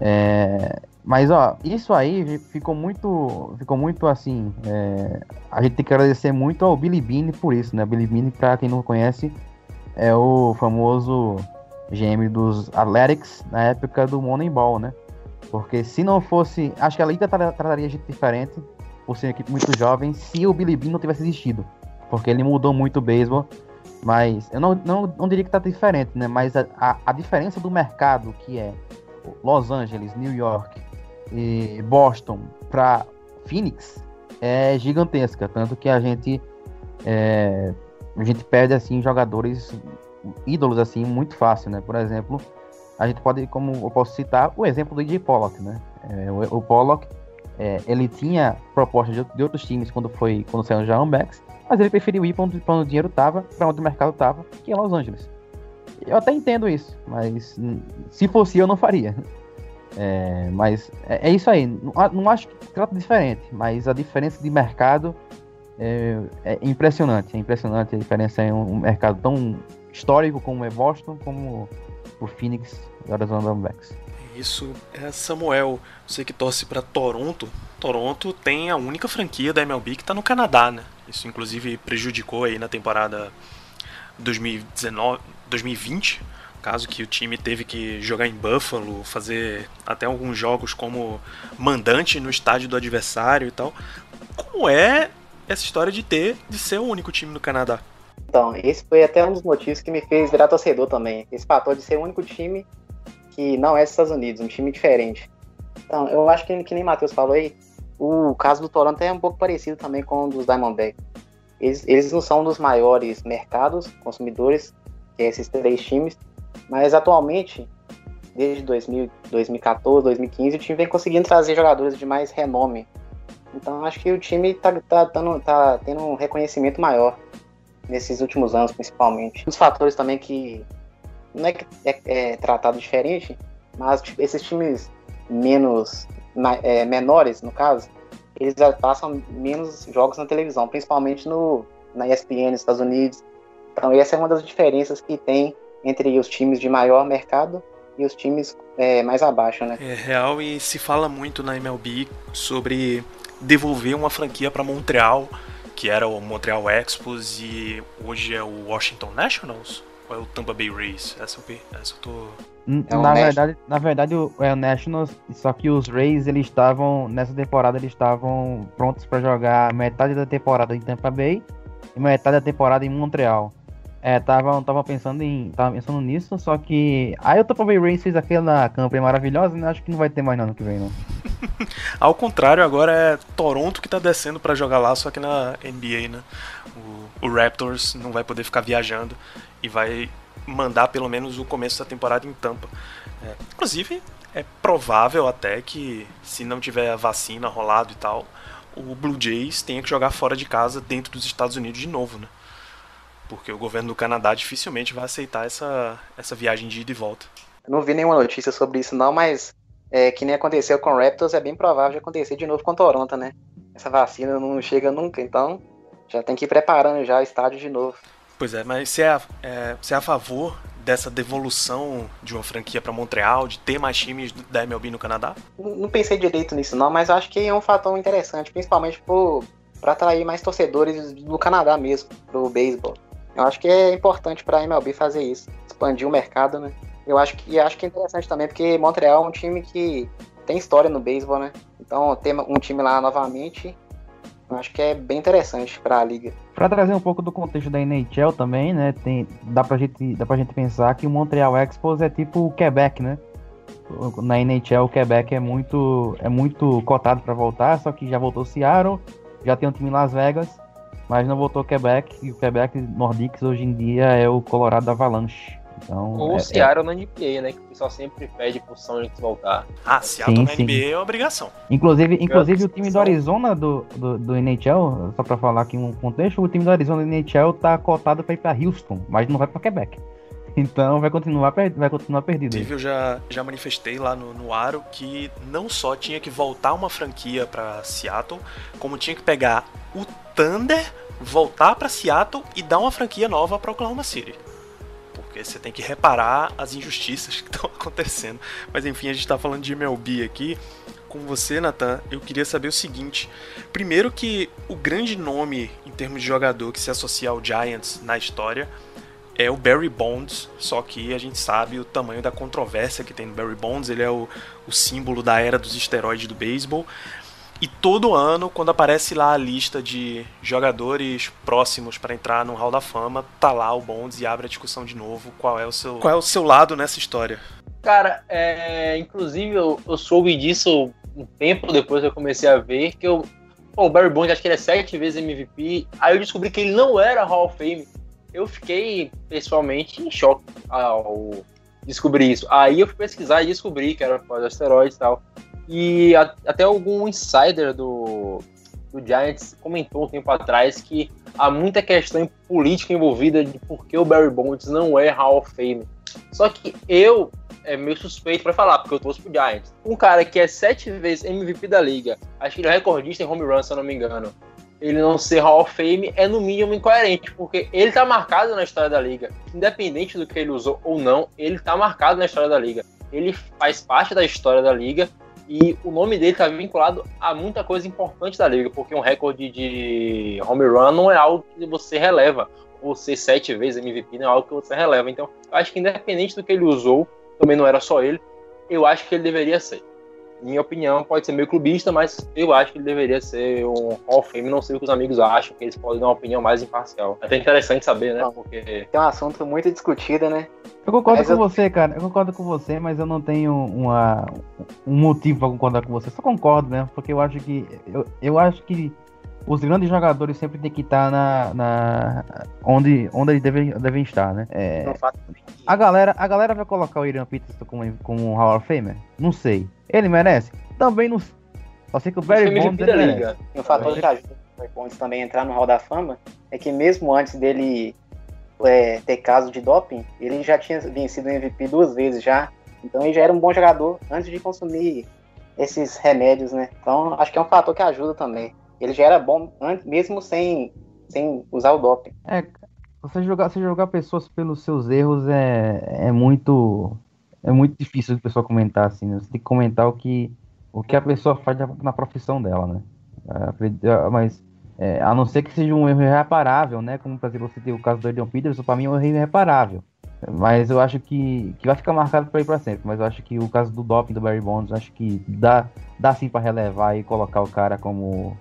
É, mas ó, isso aí ficou muito, ficou muito assim. É, a gente tem que agradecer muito ao Billy Bean por isso, né? Billy Bean, para quem não conhece, é o famoso GM dos Athletics na época do Moneyball, né? Porque se não fosse, acho que a liga trataria a gente diferente, por ser equipe muito jovem, se o Billy Bean não tivesse existido, porque ele mudou muito o beisebol. Mas eu não, não, não diria que tá diferente, né? Mas a, a, a diferença do mercado que é Los Angeles, New York, e Boston para Phoenix é gigantesca, tanto que a gente é, a gente perde assim jogadores ídolos assim muito fácil, né? Por exemplo, a gente pode, como eu posso citar, o exemplo do DJ Pollock, né? É, o, o, Pollock é, ele tinha propostas de, de, outros times quando foi quando saiu o Backs, mas ele preferiu ir para onde, onde, o dinheiro estava, para onde o mercado estava, que é Los Angeles. Eu até entendo isso, mas se fosse eu não faria. É, mas é, é, isso aí. Não, não, acho que trata diferente, mas a diferença de mercado é, é, impressionante. É impressionante a diferença em um mercado tão histórico como é Boston, como o Phoenix e Arizona Diamondbacks. Isso é Samuel. Você que torce para Toronto. Toronto tem a única franquia da MLB que está no Canadá, né? Isso inclusive prejudicou aí na temporada 2019, 2020 caso que o time teve que jogar em Buffalo, fazer até alguns jogos como mandante no estádio do adversário e tal. Como é essa história de ter, de ser o único time no Canadá? Então, esse foi até um dos motivos que me fez virar torcedor também. Esse fator de ser o único time que não é dos Estados Unidos, um time diferente. Então, eu acho que, que nem Matheus falou aí, o caso do Toronto é um pouco parecido também com o dos Diamondbacks. Eles, eles não são dos maiores mercados consumidores, que é esses três times, mas atualmente, desde 2000, 2014, 2015, o time vem conseguindo trazer jogadores de mais renome. Então acho que o time está tá, tá, tá tendo um reconhecimento maior nesses últimos anos, principalmente. Um dos fatores também que não é que é, é tratado diferente, mas tipo, esses times menos é, menores, no caso, eles passam menos jogos na televisão, principalmente no, na ESPN nos Estados Unidos. Então essa é uma das diferenças que tem entre os times de maior mercado e os times é, mais abaixo, né? É real e se fala muito na MLB sobre devolver uma franquia para Montreal, que era o Montreal Expos e hoje é o Washington Nationals ou é o Tampa Bay Rays? Essa eu, essa eu tô é na verdade, na verdade é o Nationals, só que os Rays eles estavam nessa temporada eles estavam prontos para jogar metade da temporada em Tampa Bay e metade da temporada em Montreal. É, tava, tava pensando em. Tava pensando nisso, só que. Aí o Tampa Bay Rays fez aquela campanha maravilhosa, né? Acho que não vai ter mais nada que vem, não. Ao contrário, agora é Toronto que tá descendo para jogar lá, só que na NBA, né? O, o, Raptors não vai poder ficar viajando e vai mandar pelo menos o começo da temporada em Tampa. É, inclusive, é provável até que, se não tiver vacina rolado e tal, o Blue Jays tenha que jogar fora de casa dentro dos Estados Unidos de novo, né? Porque o governo do Canadá dificilmente vai aceitar essa, essa viagem de ida e volta. Não vi nenhuma notícia sobre isso não, mas é, que nem aconteceu com o Raptors, é bem provável de acontecer de novo com o Toronto, né? Essa vacina não chega nunca, então já tem que ir preparando já o estádio de novo. Pois é, mas você é, é, você é a favor dessa devolução de uma franquia para Montreal, de ter mais times da MLB no Canadá? Não pensei direito nisso não, mas acho que é um fator interessante, principalmente para atrair mais torcedores do Canadá mesmo, pro beisebol. Eu acho que é importante para a MLB fazer isso, expandir o mercado, né? Eu acho que acho que é interessante também, porque Montreal é um time que tem história no beisebol, né? Então ter um time lá novamente, eu acho que é bem interessante para a liga. Para trazer um pouco do contexto da NHL também, né? Tem, dá pra gente dá pra gente pensar que o Montreal Expos é tipo o Quebec, né? Na NHL o Quebec é muito é muito cotado para voltar, só que já voltou Seattle, já tem um time em Las Vegas, mas não voltou Quebec e o Quebec Nordiques hoje em dia é o Colorado Avalanche. Então, Ou é, o Seattle na NBA, né? Que o pessoal sempre pede pro Sonics voltar. Ah, Seattle Sim, na sim. NBA é uma obrigação. Inclusive, inclusive o time do. Arizona do, do, do NHL, só pra falar aqui um contexto, o time do Arizona do NHL tá cotado pra ir pra Houston, mas não vai pra Quebec. Então vai continuar, vai continuar perdido. Inclusive, eu já, já manifestei lá no, no Aro que não só tinha que voltar uma franquia pra Seattle, como tinha que pegar o Thunder, voltar pra Seattle e dar uma franquia nova pra Oklahoma City. Porque você tem que reparar as injustiças que estão acontecendo. Mas enfim, a gente tá falando de MLB aqui. Com você, Nathan, eu queria saber o seguinte. Primeiro que o grande nome em termos de jogador que se associa ao Giants na história é o Barry Bonds, só que a gente sabe o tamanho da controvérsia que tem no Barry Bonds, ele é o, o símbolo da era dos esteroides do beisebol. E todo ano, quando aparece lá a lista de jogadores próximos para entrar no Hall da Fama, tá lá o Bonds e abre a discussão de novo. Qual é o seu, qual é o seu lado nessa história? Cara, é, inclusive eu, eu soube disso um tempo depois que eu comecei a ver, que eu. Pô, o Barry Bonds, acho que ele é sete vezes MVP. Aí eu descobri que ele não era Hall of Fame. Eu fiquei, pessoalmente, em choque ao descobrir isso. Aí eu fui pesquisar e descobri que era por asteroides e tal. E a- até algum insider do, do Giants comentou um tempo atrás que há muita questão política envolvida de por que o Barry Bonds não é Hall of Fame. Só que eu é meio suspeito pra falar, porque eu torço pro Giants. Um cara que é sete vezes MVP da liga, acho que ele é recordista em home run, se eu não me engano. Ele não ser Hall of Fame é no mínimo incoerente, porque ele tá marcado na história da liga. Independente do que ele usou ou não, ele tá marcado na história da liga. Ele faz parte da história da liga e o nome dele tá vinculado a muita coisa importante da liga, porque um recorde de home run não é algo que você releva. Ou ser sete vezes MVP não é algo que você releva. Então, eu acho que independente do que ele usou, também não era só ele, eu acho que ele deveria ser. Minha opinião pode ser meio clubista, mas eu acho que ele deveria ser um Hall of Fame. Não sei o que os amigos acham, que eles podem dar uma opinião mais imparcial. É até interessante saber, né? Porque Tem um assunto muito discutido, né? Eu concordo Mas com eu- você, cara. Eu concordo com você, mas eu não tenho uma, um motivo pra concordar com você. Só concordo mesmo, porque eu acho que. Eu, eu acho que os grandes jogadores sempre têm que estar na, na onde, onde eles devem, devem estar, né? É, a, galera, a galera vai colocar o Irian Peterson como, como um Hall of Famer? Não sei. Ele merece? Também não sei. Só sei que o Barry Bonds ele liga. E um fator que ajuda o Barry Bonds também a entrar no Hall da Fama é que mesmo antes dele é, ter caso de doping, ele já tinha vencido o MVP duas vezes já. Então ele já era um bom jogador antes de consumir esses remédios, né? Então acho que é um fator que ajuda também. Ele já era bom antes, mesmo sem, sem usar o doping. É, você jogar, você jogar pessoas pelos seus erros é, é muito é muito difícil o pessoal comentar assim, né? Você tem que comentar o que o que a pessoa faz na, profissão dela, né? É, é, mas é, a não ser que seja um erro irreparável, né? Como por exemplo você tem o caso do Adrian Peterson, para mim é um erro irreparável. Mas eu acho que, que vai ficar marcado para ir para sempre. Mas eu acho que o caso do doping do Barry Bonds, acho que dá, dá sim para relevar e colocar o cara como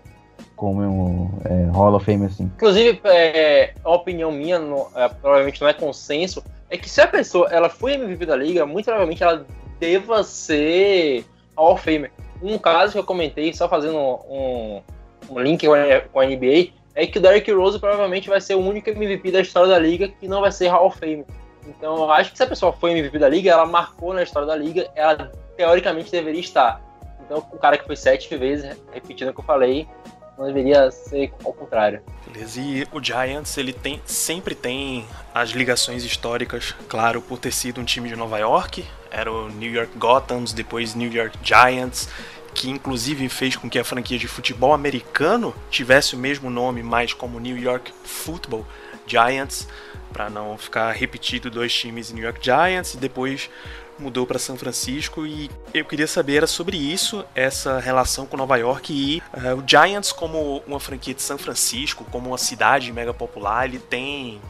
como um é, Hall of Fame assim. Inclusive, é, a opinião minha, é, provavelmente não é consenso, é que se a pessoa ela foi MVP da liga, muito provavelmente ela deva ser Hall of Famer. Um caso que eu comentei, só fazendo um, um link com a, com a NBA, é que o Derrick Rose provavelmente vai ser o único MVP da história da liga que não vai ser Hall of Fame. Então eu acho que se a pessoa foi MVP da liga, ela marcou na história da liga, ela teoricamente deveria estar. Então o cara que foi sete vezes, repetindo o que eu falei, Não deveria ser ao contrário. Beleza. E o Giants, ele tem, sempre tem as ligações históricas, claro, por ter sido um time de Nova York. Era o New York Gothams, depois New York Giants, que inclusive fez com que a franquia de futebol americano tivesse o mesmo nome, mas como New York Football Giants, para não ficar repetido dois times New York Giants e depois mudou para São Francisco e eu queria saber era sobre isso, essa relação com Nova York e uh, o Giants como uma franquia de São Francisco, como uma cidade mega popular, ele tem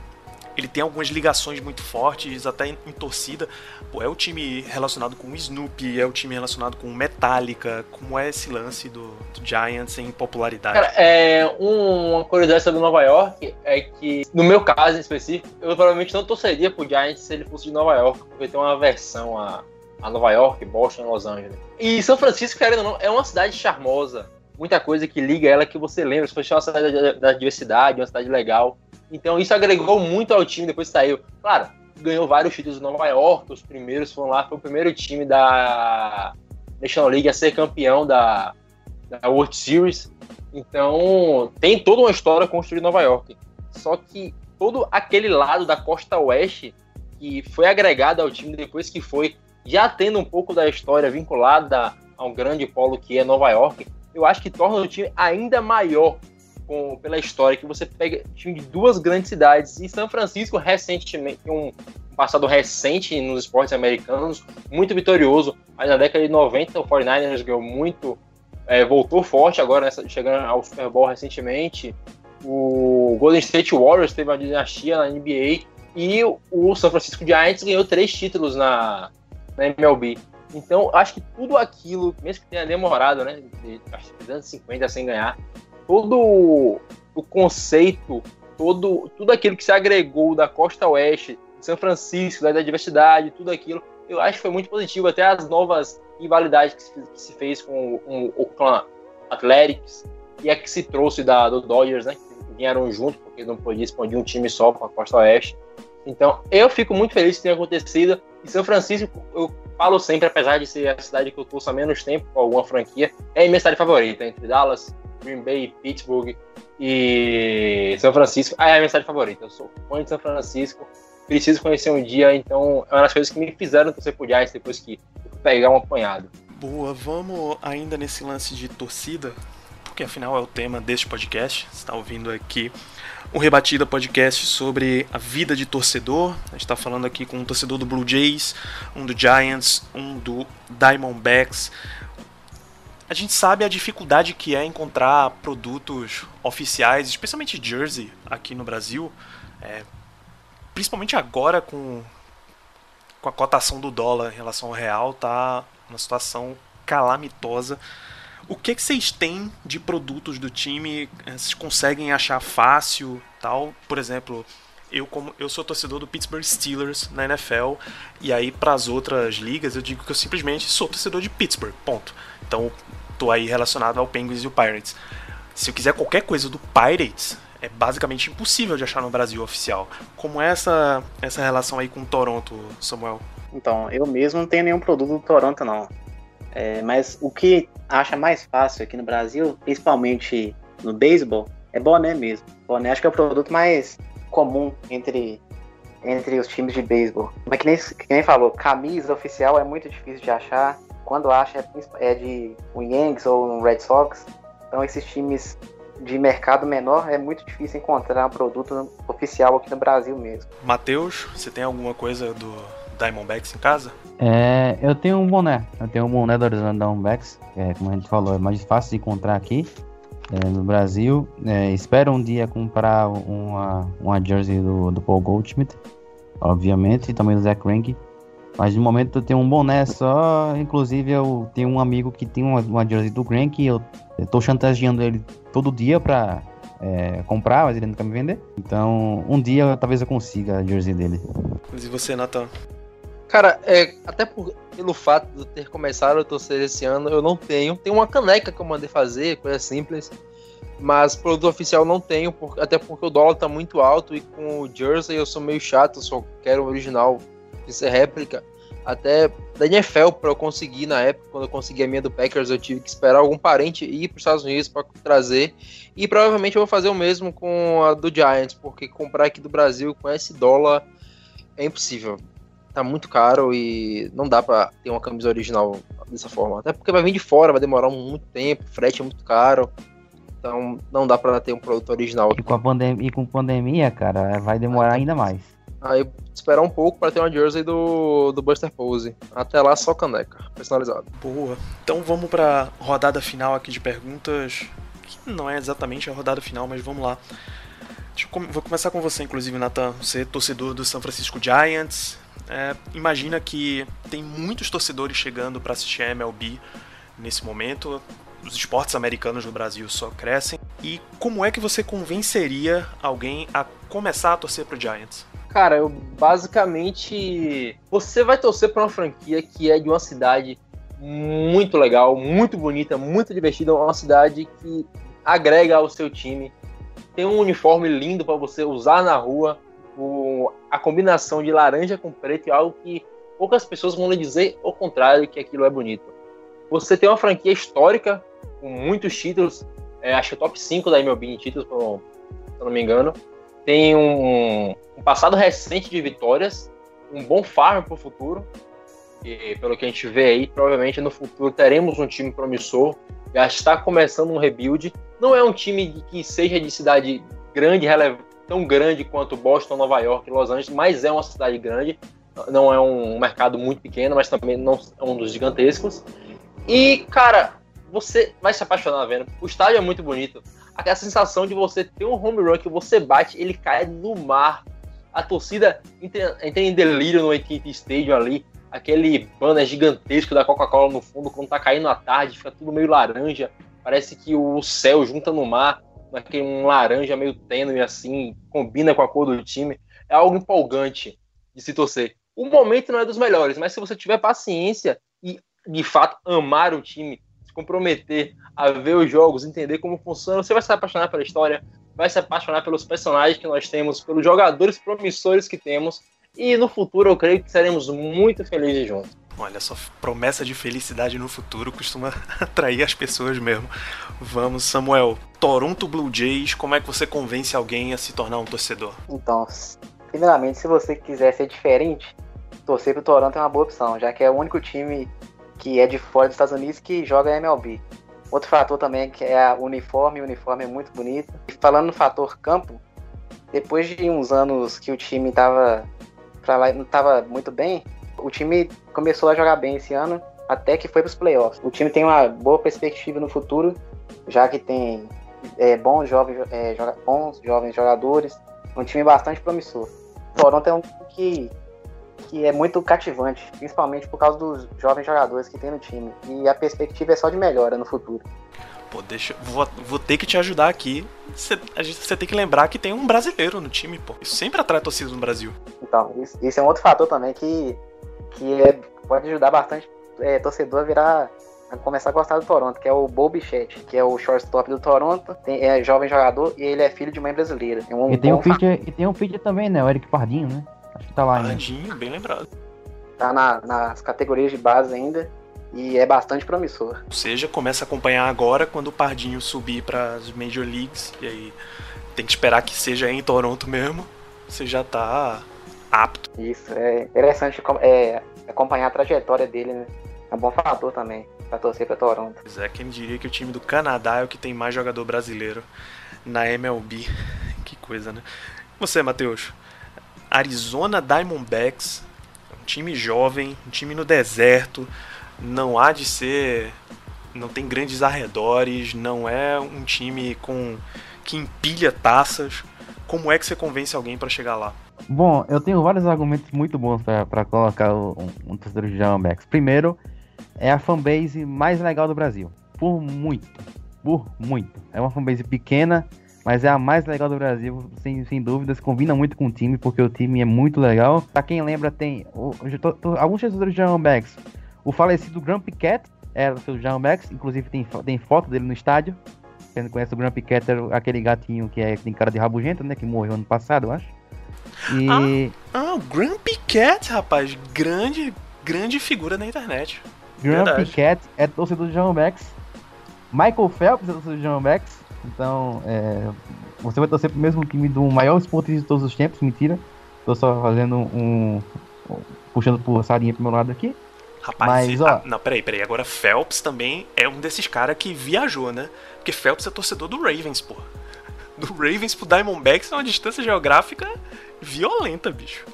ele tem algumas ligações muito fortes, até em, em torcida. Pô, é o time relacionado com o Snoopy, é o time relacionado com Metallica. Como é esse lance do, do Giants em popularidade? Cara, é, uma curiosidade sobre Nova York é que, no meu caso em específico, eu provavelmente não torceria pro Giants se ele fosse de Nova York, porque tem uma versão a, a Nova York, Boston Los Angeles. E São Francisco, querendo ou não, é uma cidade charmosa. Muita coisa que liga ela que você lembra. Se fosse uma cidade da, da diversidade, uma cidade legal. Então isso agregou muito ao time depois saiu. Claro, ganhou vários títulos no Nova York, os primeiros foram lá, foi o primeiro time da National League a ser campeão da, da World Series. Então tem toda uma história construída em Nova York. Só que todo aquele lado da costa oeste que foi agregado ao time depois que foi, já tendo um pouco da história vinculada a um grande polo que é Nova York, eu acho que torna o time ainda maior com, pela história, que você pega time de duas grandes cidades. E São Francisco, recentemente, um passado recente nos esportes americanos, muito vitorioso. Mas na década de 90, o 49ers ganhou muito, é, voltou forte agora, nessa, chegando ao Super Bowl recentemente. O Golden State Warriors teve uma dinastia na NBA. E o São Francisco Giants ganhou três títulos na, na MLB. Então, acho que tudo aquilo, mesmo que tenha demorado, né, de, acho que 250 sem ganhar, todo o conceito, todo, tudo aquilo que se agregou da costa oeste, de São Francisco, da diversidade, tudo aquilo, eu acho que foi muito positivo. Até as novas rivalidades que se, que se fez com, com o clã Athletics e a que se trouxe da, do Dodgers, né? Que vieram junto, porque não podia expandir um time só para a costa oeste. Então, eu fico muito feliz que tenha acontecido. E São Francisco, eu falo sempre, apesar de ser a cidade que eu torço há menos tempo com alguma franquia, é a minha cidade favorita, entre Dallas, Green Bay, Pittsburgh e São Francisco. Ah, é a minha cidade favorita. Eu sou fã de São Francisco. Preciso conhecer um dia, então é uma das coisas que me fizeram torcer por Giants depois que pegar um apanhado. Boa, vamos ainda nesse lance de torcida, porque afinal é o tema deste podcast. Você está ouvindo aqui o Rebatida Podcast sobre a vida de torcedor. A gente está falando aqui com um torcedor do Blue Jays, um do Giants, um do Diamondbacks. A gente sabe a dificuldade que é encontrar produtos oficiais, especialmente jersey aqui no Brasil, é, principalmente agora com, com a cotação do dólar em relação ao real, tá uma situação calamitosa. O que, que vocês têm de produtos do time? É, vocês conseguem achar fácil, tal? Por exemplo, eu como eu sou torcedor do Pittsburgh Steelers na NFL e aí para as outras ligas eu digo que eu simplesmente sou torcedor de Pittsburgh, ponto. Então tô aí relacionado ao Penguins e o Pirates. Se eu quiser qualquer coisa do Pirates, é basicamente impossível de achar no Brasil oficial. Como é essa, essa relação aí com o Toronto, Samuel? Então, eu mesmo não tenho nenhum produto do Toronto, não. É, mas o que acha mais fácil aqui no Brasil, principalmente no beisebol, é boné mesmo. Boné acho que é o produto mais comum entre, entre os times de beisebol. Mas que nem, que nem falou, camisa oficial é muito difícil de achar quando acha é, é de um Yankees ou um Red Sox. Então esses times de mercado menor é muito difícil encontrar um produto oficial aqui no Brasil mesmo. Matheus, você tem alguma coisa do Diamondbacks em casa? É, eu tenho um boné. Eu tenho um boné do Arizona Diamondbacks, é, como a gente falou, é mais fácil de encontrar aqui é, no Brasil. É, espero um dia comprar uma, uma jersey do, do Paul Goldschmidt, obviamente, e também do Zach Greinke. Mas no momento eu tenho um boné só. Inclusive eu tenho um amigo que tem uma, uma jersey do Grant que eu, tô chantageando ele todo dia pra é, comprar, mas ele não quer me vender. Então um dia talvez eu consiga a jersey dele. E você, Nathan? Cara, é, até por, pelo fato de eu ter começado a torcer esse ano, eu não tenho. Tem uma caneca que eu mandei fazer, coisa simples. Mas produto oficial não tenho, por, até porque o dólar tá muito alto e com o jersey eu sou meio chato, só quero o original de ser réplica. até da NFL para eu conseguir na época, quando eu consegui a minha do Packers, eu tive que esperar algum parente ir para os Estados Unidos para trazer. E provavelmente eu vou fazer o mesmo com a do Giants, porque comprar aqui do Brasil com esse dólar é impossível. Tá muito caro e não dá para ter uma camisa original dessa forma. Até porque vai vir de fora, vai demorar muito tempo, frete é muito caro. Então não dá para ter um produto original. E com a pandemia, e com pandemia, cara, vai demorar ainda mais. Aí esperar um pouco para ter uma jersey do, do Buster Pose. Até lá só caneca, personalizado. Boa. Então vamos para rodada final aqui de perguntas. Que não é exatamente a rodada final, mas vamos lá. vou começar com você, inclusive, Nathan. Você é torcedor do San Francisco Giants. É, imagina que tem muitos torcedores chegando para assistir a MLB nesse momento. Os esportes americanos no Brasil só crescem. E como é que você convenceria alguém a começar a torcer pro Giants? Cara, eu basicamente. Você vai torcer para uma franquia que é de uma cidade muito legal, muito bonita, muito divertida, uma cidade que agrega ao seu time. Tem um uniforme lindo para você usar na rua. O, a combinação de laranja com preto é algo que poucas pessoas vão lhe dizer o contrário, que aquilo é bonito. Você tem uma franquia histórica com muitos títulos, é, acho que top 5 da MLB em títulos, se eu não me engano tem um, um passado recente de vitórias, um bom farm para o futuro. E pelo que a gente vê aí, provavelmente no futuro teremos um time promissor. Já está começando um rebuild. Não é um time que seja de cidade grande, tão grande quanto Boston, Nova York, Los Angeles, mas é uma cidade grande. Não é um mercado muito pequeno, mas também não é um dos gigantescos. E, cara, você vai se apaixonar vendo. O estádio é muito bonito aquela sensação de você ter um home run que você bate, ele cai no mar. A torcida entra, em delírio no AT&T Stadium ali, aquele banner gigantesco da Coca-Cola no fundo, quando tá caindo a tarde, fica tudo meio laranja, parece que o céu junta no mar, naquele um laranja meio tênue assim, combina com a cor do time. É algo empolgante de se torcer. O momento não é dos melhores, mas se você tiver paciência e de fato amar o time, comprometer a ver os jogos, entender como funciona, você vai se apaixonar pela história, vai se apaixonar pelos personagens que nós temos, pelos jogadores promissores que temos, e no futuro eu creio que seremos muito felizes juntos. Olha, só promessa de felicidade no futuro costuma atrair as pessoas mesmo. Vamos, Samuel. Toronto Blue Jays, como é que você convence alguém a se tornar um torcedor? Então, primeiramente, se você quiser ser diferente, torcer pro Toronto é uma boa opção, já que é o único time que é de fora dos Estados Unidos que joga MLB. Outro fator também que é o uniforme, o uniforme é muito bonito. E falando no fator campo, depois de uns anos que o time tava lá não estava muito bem, o time começou a jogar bem esse ano, até que foi para os playoffs. O time tem uma boa perspectiva no futuro, já que tem é, bons, jovens, é, joga, bons jovens jogadores, um time bastante promissor. O Toronto é um time que que é muito cativante, principalmente por causa dos jovens jogadores que tem no time. E a perspectiva é só de melhora no futuro. Pô, deixa. Vou, vou ter que te ajudar aqui. Você, tem que lembrar que tem um brasileiro no time, pô. Isso sempre atrai torcidas no Brasil. Então, isso, isso, é um outro fator também que, que é, pode ajudar bastante é, torcedor a virar. A começar a gostar do Toronto, que é o Bo Bichette, que é o shortstop do Toronto, tem, é jovem jogador e ele é filho de mãe brasileira. É um e, tem um feed, e tem um feed também, né? O Eric Pardinho, né? Acho que tá lá ainda. bem lembrado. Tá na, nas categorias de base ainda e é bastante promissor. Ou seja, começa a acompanhar agora quando o Pardinho subir para as Major Leagues e aí tem que esperar que seja em Toronto mesmo. Você já tá apto. Isso, é interessante é, acompanhar a trajetória dele, né? É um bom fator também para torcer para Toronto. Pois é, quem diria que o time do Canadá é o que tem mais jogador brasileiro na MLB. Que coisa, né? Você, Matheus, Arizona Diamondbacks, um time jovem, um time no deserto, não há de ser, não tem grandes arredores, não é um time com que empilha taças. Como é que você convence alguém para chegar lá? Bom, eu tenho vários argumentos muito bons para colocar um, um torcedor de Diamondbacks. Primeiro, é a fanbase mais legal do Brasil, por muito, por muito. É uma fanbase pequena, mas é a mais legal do Brasil, sem, sem dúvidas. Combina muito com o time, porque o time é muito legal. Pra quem lembra, tem o, alguns jogadores de Jarronbacks. O falecido Grand Piquet era o seu Jarronbacks, inclusive tem, tem foto dele no estádio. Quem não conhece o Grand Piquet aquele gatinho que, é, que tem cara de rabugento, né? Que morreu ano passado, eu acho. E... Ah, ah, o Grand Piquet, rapaz. Grande grande figura na internet. Verdade. Piquet é torcedor de John Max. Michael Phelps é torcedor de John Max. Então, é, você vai torcer pro mesmo time do maior esportista de todos os tempos. Mentira. Tô só fazendo um. puxando por sardinha pro meu lado aqui. Rapaz, Mas, e- ó- ah, não, peraí, peraí. Agora Phelps também é um desses caras que viajou, né? Porque Phelps é torcedor do Ravens, pô. Do Ravens pro Diamondbacks é uma distância geográfica violenta, bicho.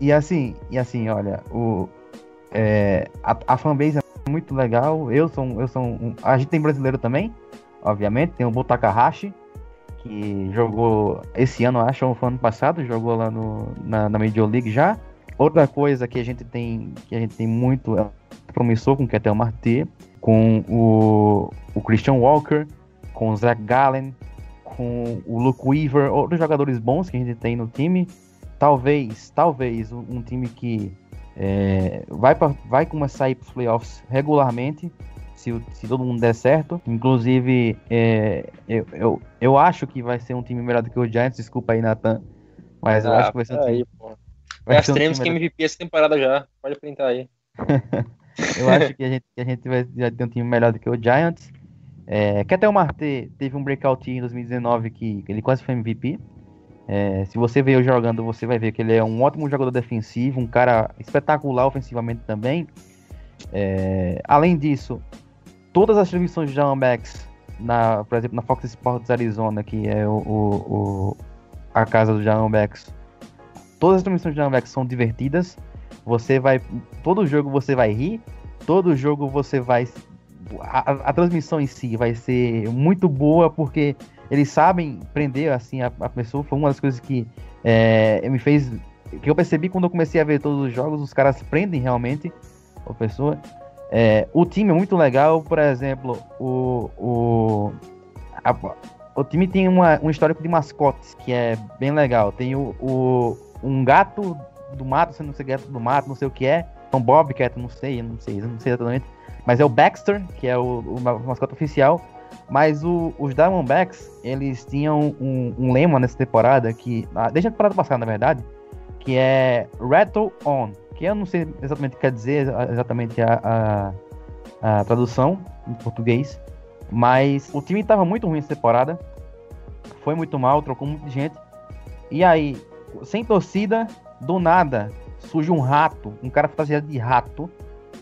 E assim, e assim, olha, o, é, a, a fanbase é muito legal. Eu sou, eu sou um, a gente tem brasileiro também, obviamente. Tem o Botakahashi, que jogou esse ano, acho, ou foi ano passado, jogou lá no, na, na Major League já. Outra coisa que a gente tem, que a gente tem muito é promissor com o Ketel Marte, com o, o Christian Walker, com o Zach Gallen, com o Luke Weaver, outros jogadores bons que a gente tem no time talvez, talvez um, time que é, vai, pra, vai começar a ir para os playoffs regularmente, se, o- se todo mundo der certo. Inclusive, é, eu, eu, eu acho que vai ser um time melhor do que o Giants, desculpa aí, Nathan. Mas eu Ah, acho que vai ser um time. pô. vai ser um time que. MVP essa temporada já. Pode printar aí. Eu acho que a gente, que a gente vai já ter um time melhor do que o Giants. É, Ketel Marte teve um breakout em 2019 que, que ele quase foi MVP. É, se você veio jogando, você vai ver que ele é um ótimo jogador defensivo, um cara espetacular ofensivamente também. É, além disso, todas as transmissões de John Max, na, por exemplo, na Fox Sports Arizona, que é o, o- o- a casa do John Max, todas as transmissões de John Max são divertidas. Você vai, todo jogo você vai rir, todo jogo você vai, a- a transmissão em si vai ser muito boa porque eles sabem prender assim a, a pessoa. Foi uma das coisas que é, me fez, que eu percebi quando eu comecei a ver todos os jogos, os caras prendem realmente a pessoa. É, o time é muito legal, por exemplo, o, o, a- o time tem uma, um histórico de mascotes que é bem legal. Tem o, o- um gato do mato, não sei gato do mato, não sei o que é. Um Bobcat, não sei, não sei, não sei exatamente. Mas é o Baxter, que é o, o ma- mascote oficial. Mas o- os Diamondbacks, eles tinham um, um lema nessa temporada que. Desde a temporada passada, na verdade, que é Rattle On. Que eu não sei exatamente o que quer dizer, exatamente a, a, a tradução em português. Mas o time estava muito ruim essa temporada. Foi muito mal, trocou muita gente. E aí, sem torcida, do nada, surge um rato, um cara fantasiado de rato,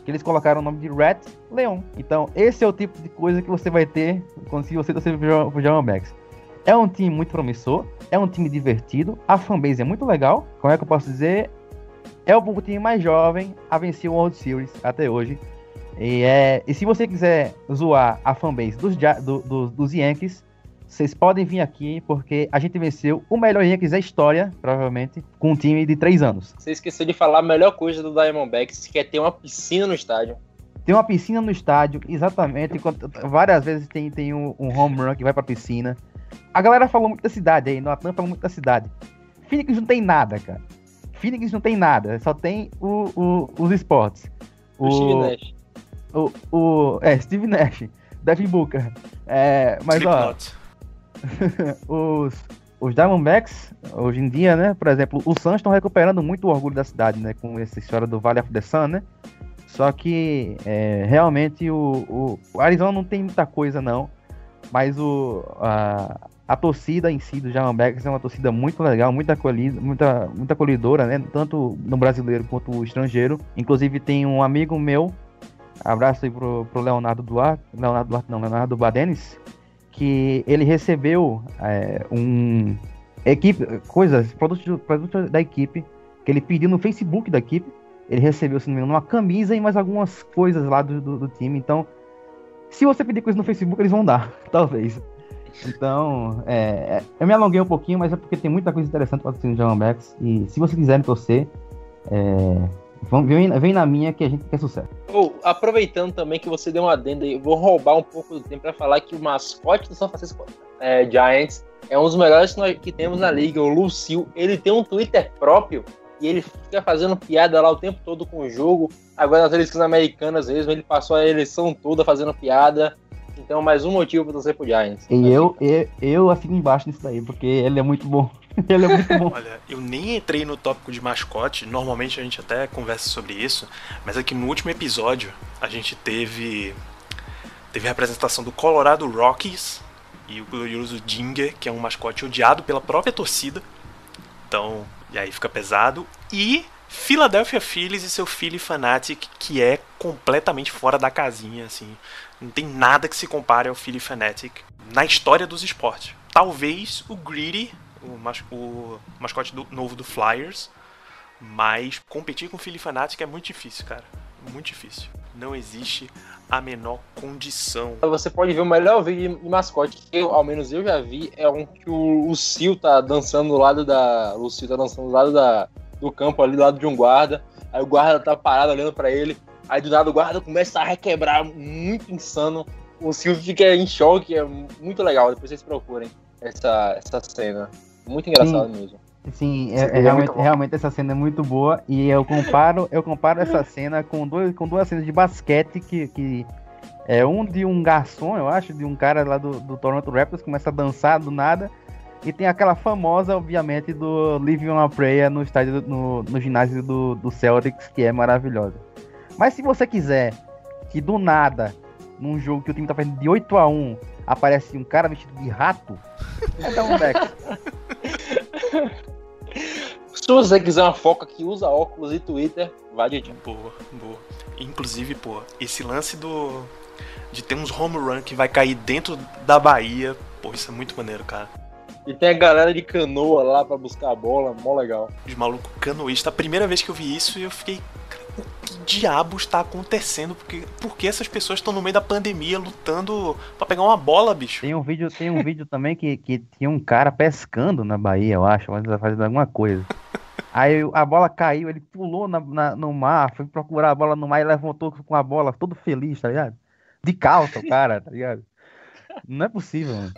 que eles colocaram o nome de Rat Leon. Então, esse é o tipo de coisa que você vai ter quando você torcer pro Diamondbacks. É um time muito promissor, é um time divertido, a fanbase é muito legal. Como é que eu posso dizer? É o time mais jovem a vencer o World Series até hoje. E, é, e se você quiser zoar a fanbase dos, do- do- dos Yankees, vocês podem vir aqui, porque a gente venceu o melhor Yankees da história, provavelmente, com um time de três anos. Você esqueceu de falar a melhor coisa do Diamondbacks, que é ter uma piscina no estádio. Tem uma piscina no estádio, exatamente. enquanto- várias vezes tem, tem um, um home run que vai pra piscina. A galera falou muito da cidade aí, no Atlanta falou muito da cidade. Phoenix não tem nada, cara. Phoenix não tem nada, só tem o, o- os esportes. O Steve Nash. O, o, é, Steve Nash, Devin Booker. É, mas ó, Slipknot. os, os Diamondbacks, hoje em dia, né? Por exemplo, os Suns estão recuperando muito o orgulho da cidade, né? Com essa história do Valley of the Sun, né? Só que é, realmente o, o, o Arizona não tem muita coisa, não. Mas o, a, a torcida em si do Diamondbacks é uma torcida muito legal, muito acolhida, muita, muito acolhedora, né? Tanto no brasileiro quanto no estrangeiro. Inclusive tem um amigo meu, abraço aí pro, pro Leonardo Duarte, Leonardo Duarte não, Leonardo Badenes, que ele recebeu é, um equipe, coisas, produtos, produtos da equipe, que ele pediu no Facebook da equipe. Ele recebeu, se não me engano, uma camisa e mais algumas coisas lá do, do, do time. Então, se você pedir coisa no Facebook, eles vão dar, talvez. Então, é, é- eu me alonguei um pouquinho, mas é porque tem muita coisa interessante para assistir no Diamondbacks. E se vocês quiserem torcer, é, vão- vem, vem na minha que a gente quer sucesso. Ou, aproveitando também que você deu uma adenda aí, vou roubar um pouco do tempo para falar que o mascote do São Francisco é, Giants é um dos melhores que, nós, que temos na liga, o Lucille. Ele tem um Twitter próprio e ele fica fazendo piada lá o tempo todo com o jogo. Agora nas eleições americanas mesmo, ele passou a eleição toda fazendo piada. Então, mais um motivo para torcer pro Giants. E eu, eu, eu assino embaixo nisso daí, porque ele é muito bom. Ele é muito bom. Olha, eu nem entrei no tópico de mascote, normalmente a gente até conversa sobre isso, mas aqui no último episódio a gente teve teve a representação do Colorado Rockies e o glorioso Dinger, que é um mascote odiado pela própria torcida. Então, e aí fica pesado. E Philadelphia Phillies e seu Philly Fanatic, que é completamente fora da casinha, assim. Não tem nada que se compare ao Philly Fanatic na história dos esportes. Talvez o Greedy, o, mas, o mascote do, novo do Flyers, mas competir com o Philly Fanatic é muito difícil, cara. Muito difícil. Não existe a menor condição. Você pode ver o melhor vídeo de mascote que eu, ao menos eu já vi, é um que o, Sil tá dançando do lado da. O tá dançando do lado da, do campo ali, do lado de um guarda. Aí o guarda tá parado olhando para ele. Aí do nada o guarda começa a requebrar muito insano. O Sil fica em choque, é muito legal. Depois vocês procurem essa, essa cena. Muito engraçado Sim. mesmo. Sim, é, é é realmente, realmente essa cena é muito boa. E eu comparo, eu comparo essa cena com, dois, com duas cenas de basquete que, que é um de um garçom, eu acho, de um cara lá do, do Toronto Raptors, começa a dançar do nada. E tem aquela famosa, obviamente, do Living on a Prayer no estádio, do- no, no ginásio do, do Celtics, que é maravilhosa. Mas se você quiser que do nada, num jogo que o time tá fazendo de 8 a 1 aparece um cara vestido de rato, é dar um back. Se você quiser uma foca que usa óculos e Twitter, vai de dia. Boa, boa. Inclusive, pô, esse lance do. de ter uns home run que vai cair dentro da Bahia, pô, isso é muito maneiro, cara. E tem a galera de canoa lá pra buscar a bola, mó legal. Os malucos canoístas. A primeira vez que eu vi isso, eu fiquei. "Cara, O que diabos tá acontecendo? Porque, por que essas pessoas estão no meio da pandemia lutando pra pegar uma bola, bicho? Tem um vídeo, tem um vídeo também que, que tinha um cara pescando na Bahia, eu acho, mas fazendo alguma coisa. Aí a bola caiu, ele pulou na, na- no mar, foi procurar a bola no mar e levantou com a bola todo feliz, tá ligado? De calça, o cara, tá ligado? Não é possível, mano.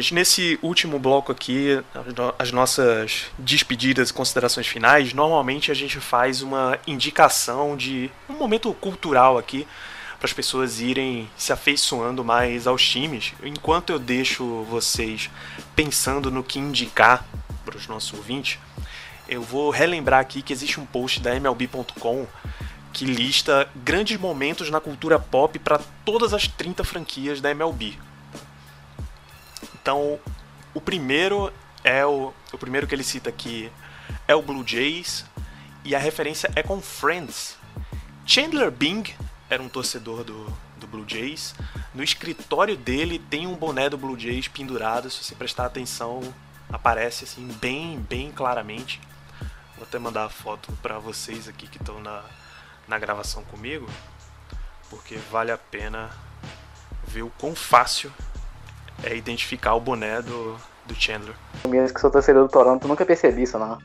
Gente, nesse último bloco aqui, as no- as nossas despedidas e considerações finais, normalmente a gente faz uma indicação de um momento cultural aqui para as pessoas irem se afeiçoando mais aos times. Enquanto eu deixo vocês pensando no que indicar para os nossos ouvintes, eu vou relembrar aqui que existe um post da MLB.com que lista grandes momentos na cultura pop para todas as 30 franquias da MLB. Então, o primeiro é o, o primeiro que ele cita aqui é o Blue Jays e a referência é com Friends. Chandler Bing era um torcedor do, do Blue Jays. No escritório dele tem um boné do Blue Jays pendurado. Se você prestar atenção, aparece assim bem, bem claramente. Vou até mandar a foto para vocês aqui que estão na, na gravação comigo, porque vale a pena ver o quão fácil é identificar o boné do, do Chandler. Eu mesmo que sou torcedor do Toronto, nunca percebi isso, não.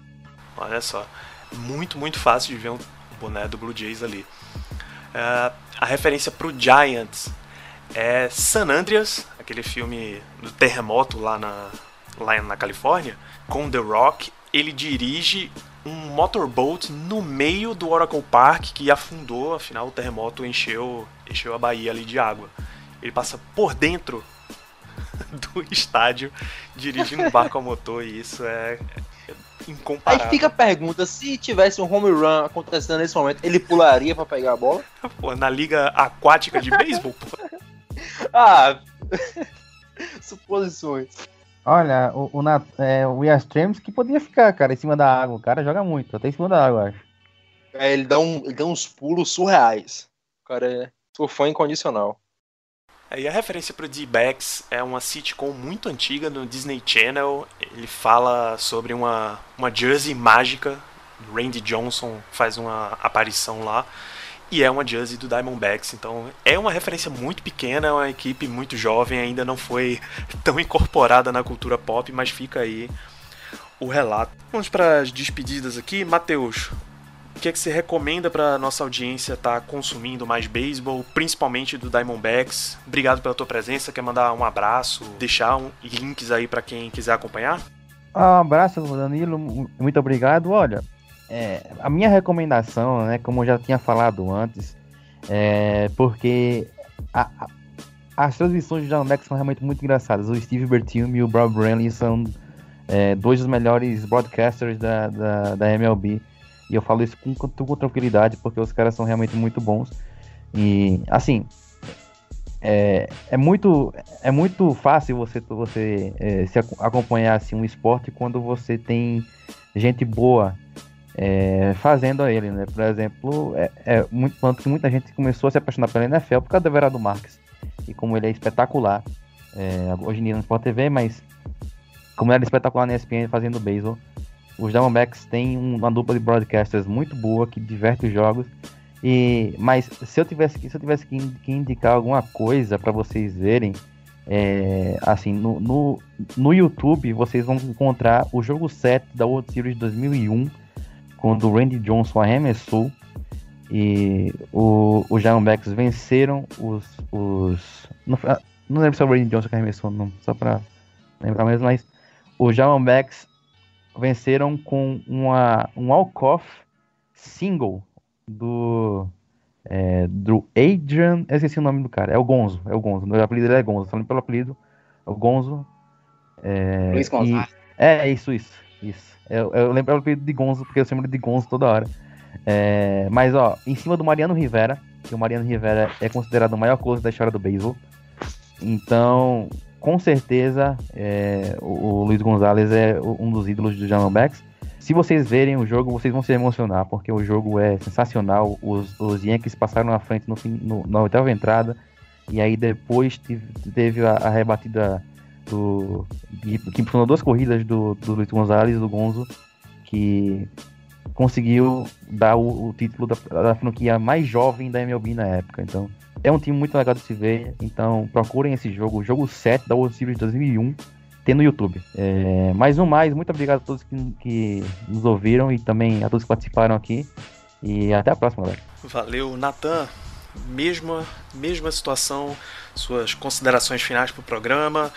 Olha só, muito, muito fácil de ver um boné do Blue Jays ali. É, a referência pro Giants é San Andreas, aquele filme do terremoto lá na, lá na Califórnia, com The Rock. Ele dirige um motorboat no meio do Oracle Park que afundou, afinal o terremoto encheu, encheu a baía ali de água. Ele passa por dentro do estádio dirigindo um barco a motor e isso é, é incomparável. Aí fica a pergunta, se tivesse um home run acontecendo nesse momento, ele pularia pra pegar a bola? Pô, na liga aquática de beisebol, pô. Ah, suposições. Olha, o, o, Nat- é, o Yastrams que podia ficar, cara, em cima da água. O cara joga muito, até em cima da água, acho. É, ele, dá um, ele dá uns pulos surreais. O cara é sou fã incondicional. E a referência pro D-Backs é uma sitcom muito antiga no Disney Channel. Ele fala sobre uma, uma jersey mágica. Randy Johnson faz uma aparição lá. E é uma jersey do Diamondbacks. Então é uma referência muito pequena, é uma equipe muito jovem, ainda não foi tão incorporada na cultura pop, mas fica aí o relato. Vamos para as despedidas aqui. Matheus, o que é que você recomenda para nossa audiência estar tá consumindo mais beisebol, principalmente do Diamondbacks? Obrigado pela tua presença. Quer mandar um abraço, deixar um, links aí para quem quiser acompanhar? Um abraço, Danilo. Muito obrigado. Olha, é, a minha recomendação, né, como eu já tinha falado antes, é porque a, a, as transmissões do Diamondbacks são realmente muito engraçadas. O Steve Bertium e o Bob Brenly são é, dois dos melhores broadcasters da, da, da, MLB. E eu falo isso com, com, tranquilidade, porque os caras são realmente muito bons. E, assim, é, é muito, é muito fácil você, você é, se acompanhar assim, um esporte quando você tem gente boa é, fazendo ele, né? Por exemplo, é, é muito tanto que muita gente começou a se apaixonar pela NFL por causa do Everardo Marques e como ele é espetacular. É, hoje em dia no Sport TV, mas como ele era espetacular na ESPN fazendo beisebol, os Diamondbacks têm uma dupla de broadcasters muito boa que diverte os jogos. E, mas se eu tivesse, se eu tivesse que, que indicar alguma coisa para vocês verem, é, assim, no, no, no, YouTube vocês vão encontrar o jogo 7 da World Series de 2001, quando o Randy Johnson arremessou e o, os Diamondbacks venceram os. os não, não lembro se é o Randy Johnson que arremessou, não, só para lembrar mesmo, mas os Diamondbacks venceram com uma, um walk-off single do, é, do Adrian. Eu esqueci o nome do cara, é o Gonzo. É o Gonzo. O apelido dele é Gonzo. Falando pelo apelido, é o Gonzo. É, Luiz Gonzalez. É, isso, isso. isso. Eu, eu lembro o apelido de Gonzo, porque eu sempre de Gonzo toda hora. É, mas, ó, em cima do Mariano Rivera, que o Mariano Rivera é considerado o maior close da história do beisebol. Então, com certeza, é, o, o Luiz Gonzalez é um dos ídolos do Diamondbacks. Se vocês verem o jogo, vocês vão se emocionar, porque o jogo é sensacional. Os, os Yankees passaram na frente no, no, na oitava entrada, e aí depois teve, teve a, a, rebatida do. que impulsionou duas corridas do, do Luiz Gonzalez, do Gonzo, que conseguiu dar o, o título da, da franquia mais jovem da MLB na época. Então, é um time muito legal de se ver. Então, procurem esse jogo, jogo 7 da World Series 2001 tem no YouTube. É, mais um mais, muito obrigado a todos que, que, nos ouviram e também a todos que participaram aqui. E até a próxima, galera. Valeu, Natan. Mesma, mesma situação, suas considerações finais para o programa,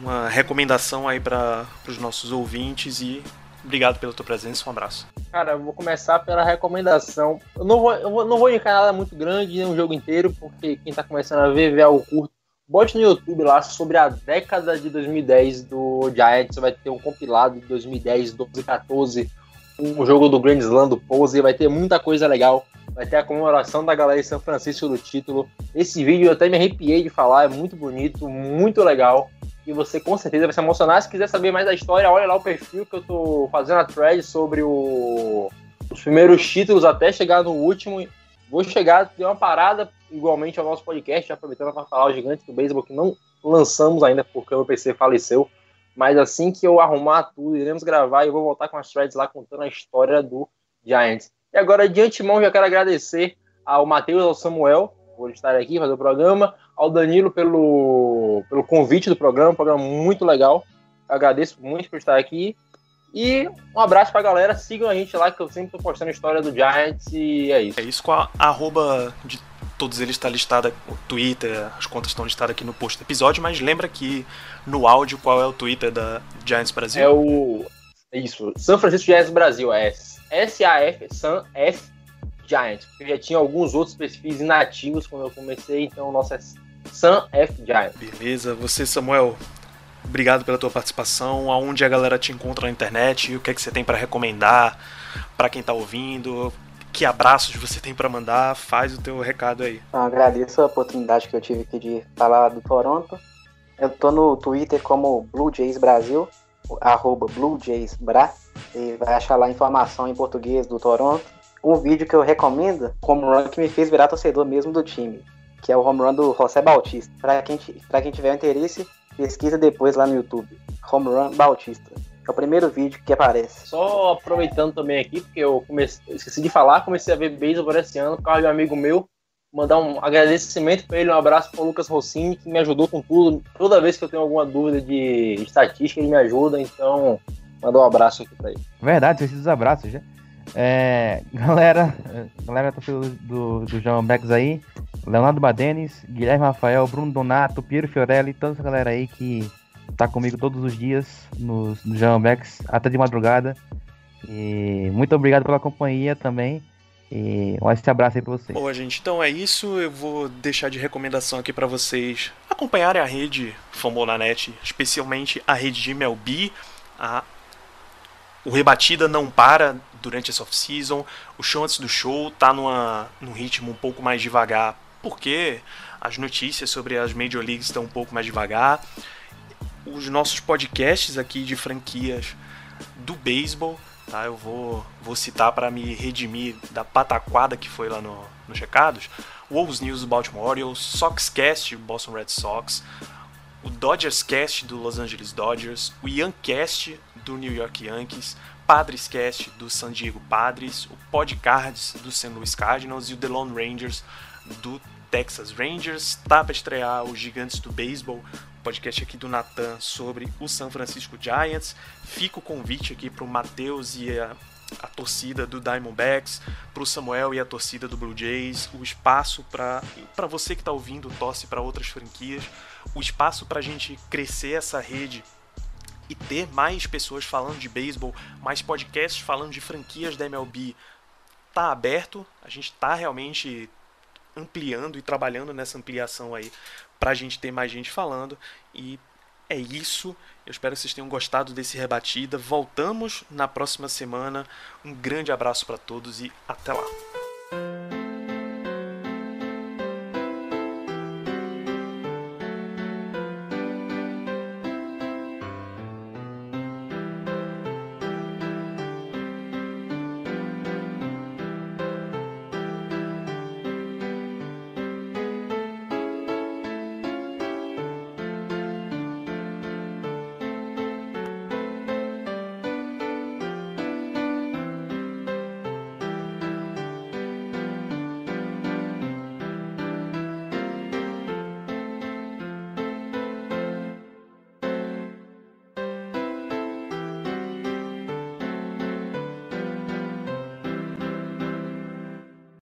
uma recomendação aí para os nossos ouvintes e obrigado pela tua presença, um abraço. Cara, eu vou começar pela recomendação. Eu não vou, eu não vou indicar nada muito grande, nem um jogo inteiro, porque quem está começando a ver, vê algo curto Bote no YouTube lá sobre a década de 2010 do Giants. Vai ter um compilado de 2010, 12, 14, um jogo do Grand Slam do Pose. Vai ter muita coisa legal. Vai ter a comemoração da galera de São Francisco do título. Esse vídeo eu até me arrepiei de falar, é muito bonito, muito legal. E você com certeza vai se emocionar. Se quiser saber mais da história, olha lá o perfil que eu tô fazendo a thread sobre o... os primeiros títulos até chegar no último. Vou chegar, ter uma parada igualmente ao nosso podcast, aproveitando para falar o gigante do beisebol que não lançamos ainda porque o meu PC faleceu. Mas assim que eu arrumar tudo, iremos gravar e eu vou voltar com as threads lá contando a história do Giants. E agora, de antemão, já quero agradecer ao Matheus, ao Samuel, por estar aqui, fazer o programa, ao Danilo pelo, pelo convite do programa, um programa muito legal. agradeço muito por estar aqui. E um abraço pra galera, sigam a gente lá que eu sempre tô postando a história do Giants e é isso. É isso com a arroba de todos eles está listada, o Twitter, as contas estão listadas aqui no post do episódio, mas lembra que no áudio qual é o Twitter da Giants Brasil? É o. Isso, São Francisco Giants Brasil, é S-A-F, San F Giants. Porque já tinha alguns outros perfis inativos quando eu comecei, então o nosso é San F Giants. Beleza, você, Samuel, obrigado pela tua participação. Aonde a galera te encontra na internet? O que é que você tem para recomendar para quem está ouvindo? que abraços você tem para mandar, faz o teu recado aí. Eu agradeço a oportunidade que eu tive aqui de falar do Toronto. Eu tô no Twitter como Blue Jays Brasil, arroba Blue Jays Bra, e vai achar lá informação em português do Toronto. Um vídeo que eu recomendo, home run que me fez virar torcedor mesmo do time, que é o home run do José Bautista. Para quem, pra quem tiver interesse, pesquisa depois lá no YouTube. Home run Bautista. É o primeiro vídeo que aparece. Só aproveitando também aqui, porque eu comecei, esqueci de falar, comecei a ver beisebol esse ano por causa de um amigo meu. Mandar um agradecimento para ele, um abraço para o Lucas Rossini, que me ajudou com tudo. Toda vez que eu tenho alguma dúvida de estatística, ele me ajuda, então mandar um abraço aqui para ele. Verdade, esses abraços já. É, galera, galera torcedor do, do João Becks aí, Leonardo Badenes, Guilherme Rafael, Bruno Donato, Piero Fiorelli, toda essa galera aí que tá comigo todos os dias no, no João Becks, até de madrugada. E muito obrigado pela companhia também. E um abraço aí pra vocês. Boa, gente. Então é isso. Eu vou deixar de recomendação aqui para vocês acompanharem a rede Fambonanet, especialmente a rede de MLB. A... O Rebatida não para durante essa off-season. O show antes do show tá numa, num ritmo um pouco mais devagar, porque as notícias sobre as Major Leagues estão um pouco mais devagar. Os nossos podcasts aqui de franquias do beisebol tá? Eu vou, vou citar para me redimir da pataquada que foi lá no, no Checados. Wolves News do Baltimore Orioles, Soxcast do Boston Red Sox, o Dodgers Cast do Los Angeles Dodgers, o Yancast do New York Yankees, Padres Cast do San Diego Padres, o Podcards do St. Louis Cardinals e o The Lone Rangers do Texas Rangers. Tá para estrear os Gigantes do Beisebol, podcast aqui do Natan sobre o San Francisco Giants. Fica o convite aqui para o Matheus e a, a, torcida do Diamondbacks, para o Samuel e a torcida do Blue Jays, o espaço para você que está ouvindo, torce para outras franquias, o espaço para a gente crescer essa rede e ter mais pessoas falando de beisebol, mais podcasts falando de franquias da MLB. Tá aberto, a gente está realmente ampliando e trabalhando nessa ampliação aí para a gente ter mais gente falando. E é isso. Eu espero que vocês tenham gostado desse rebatida. Voltamos na próxima semana. Um grande abraço para todos e até lá.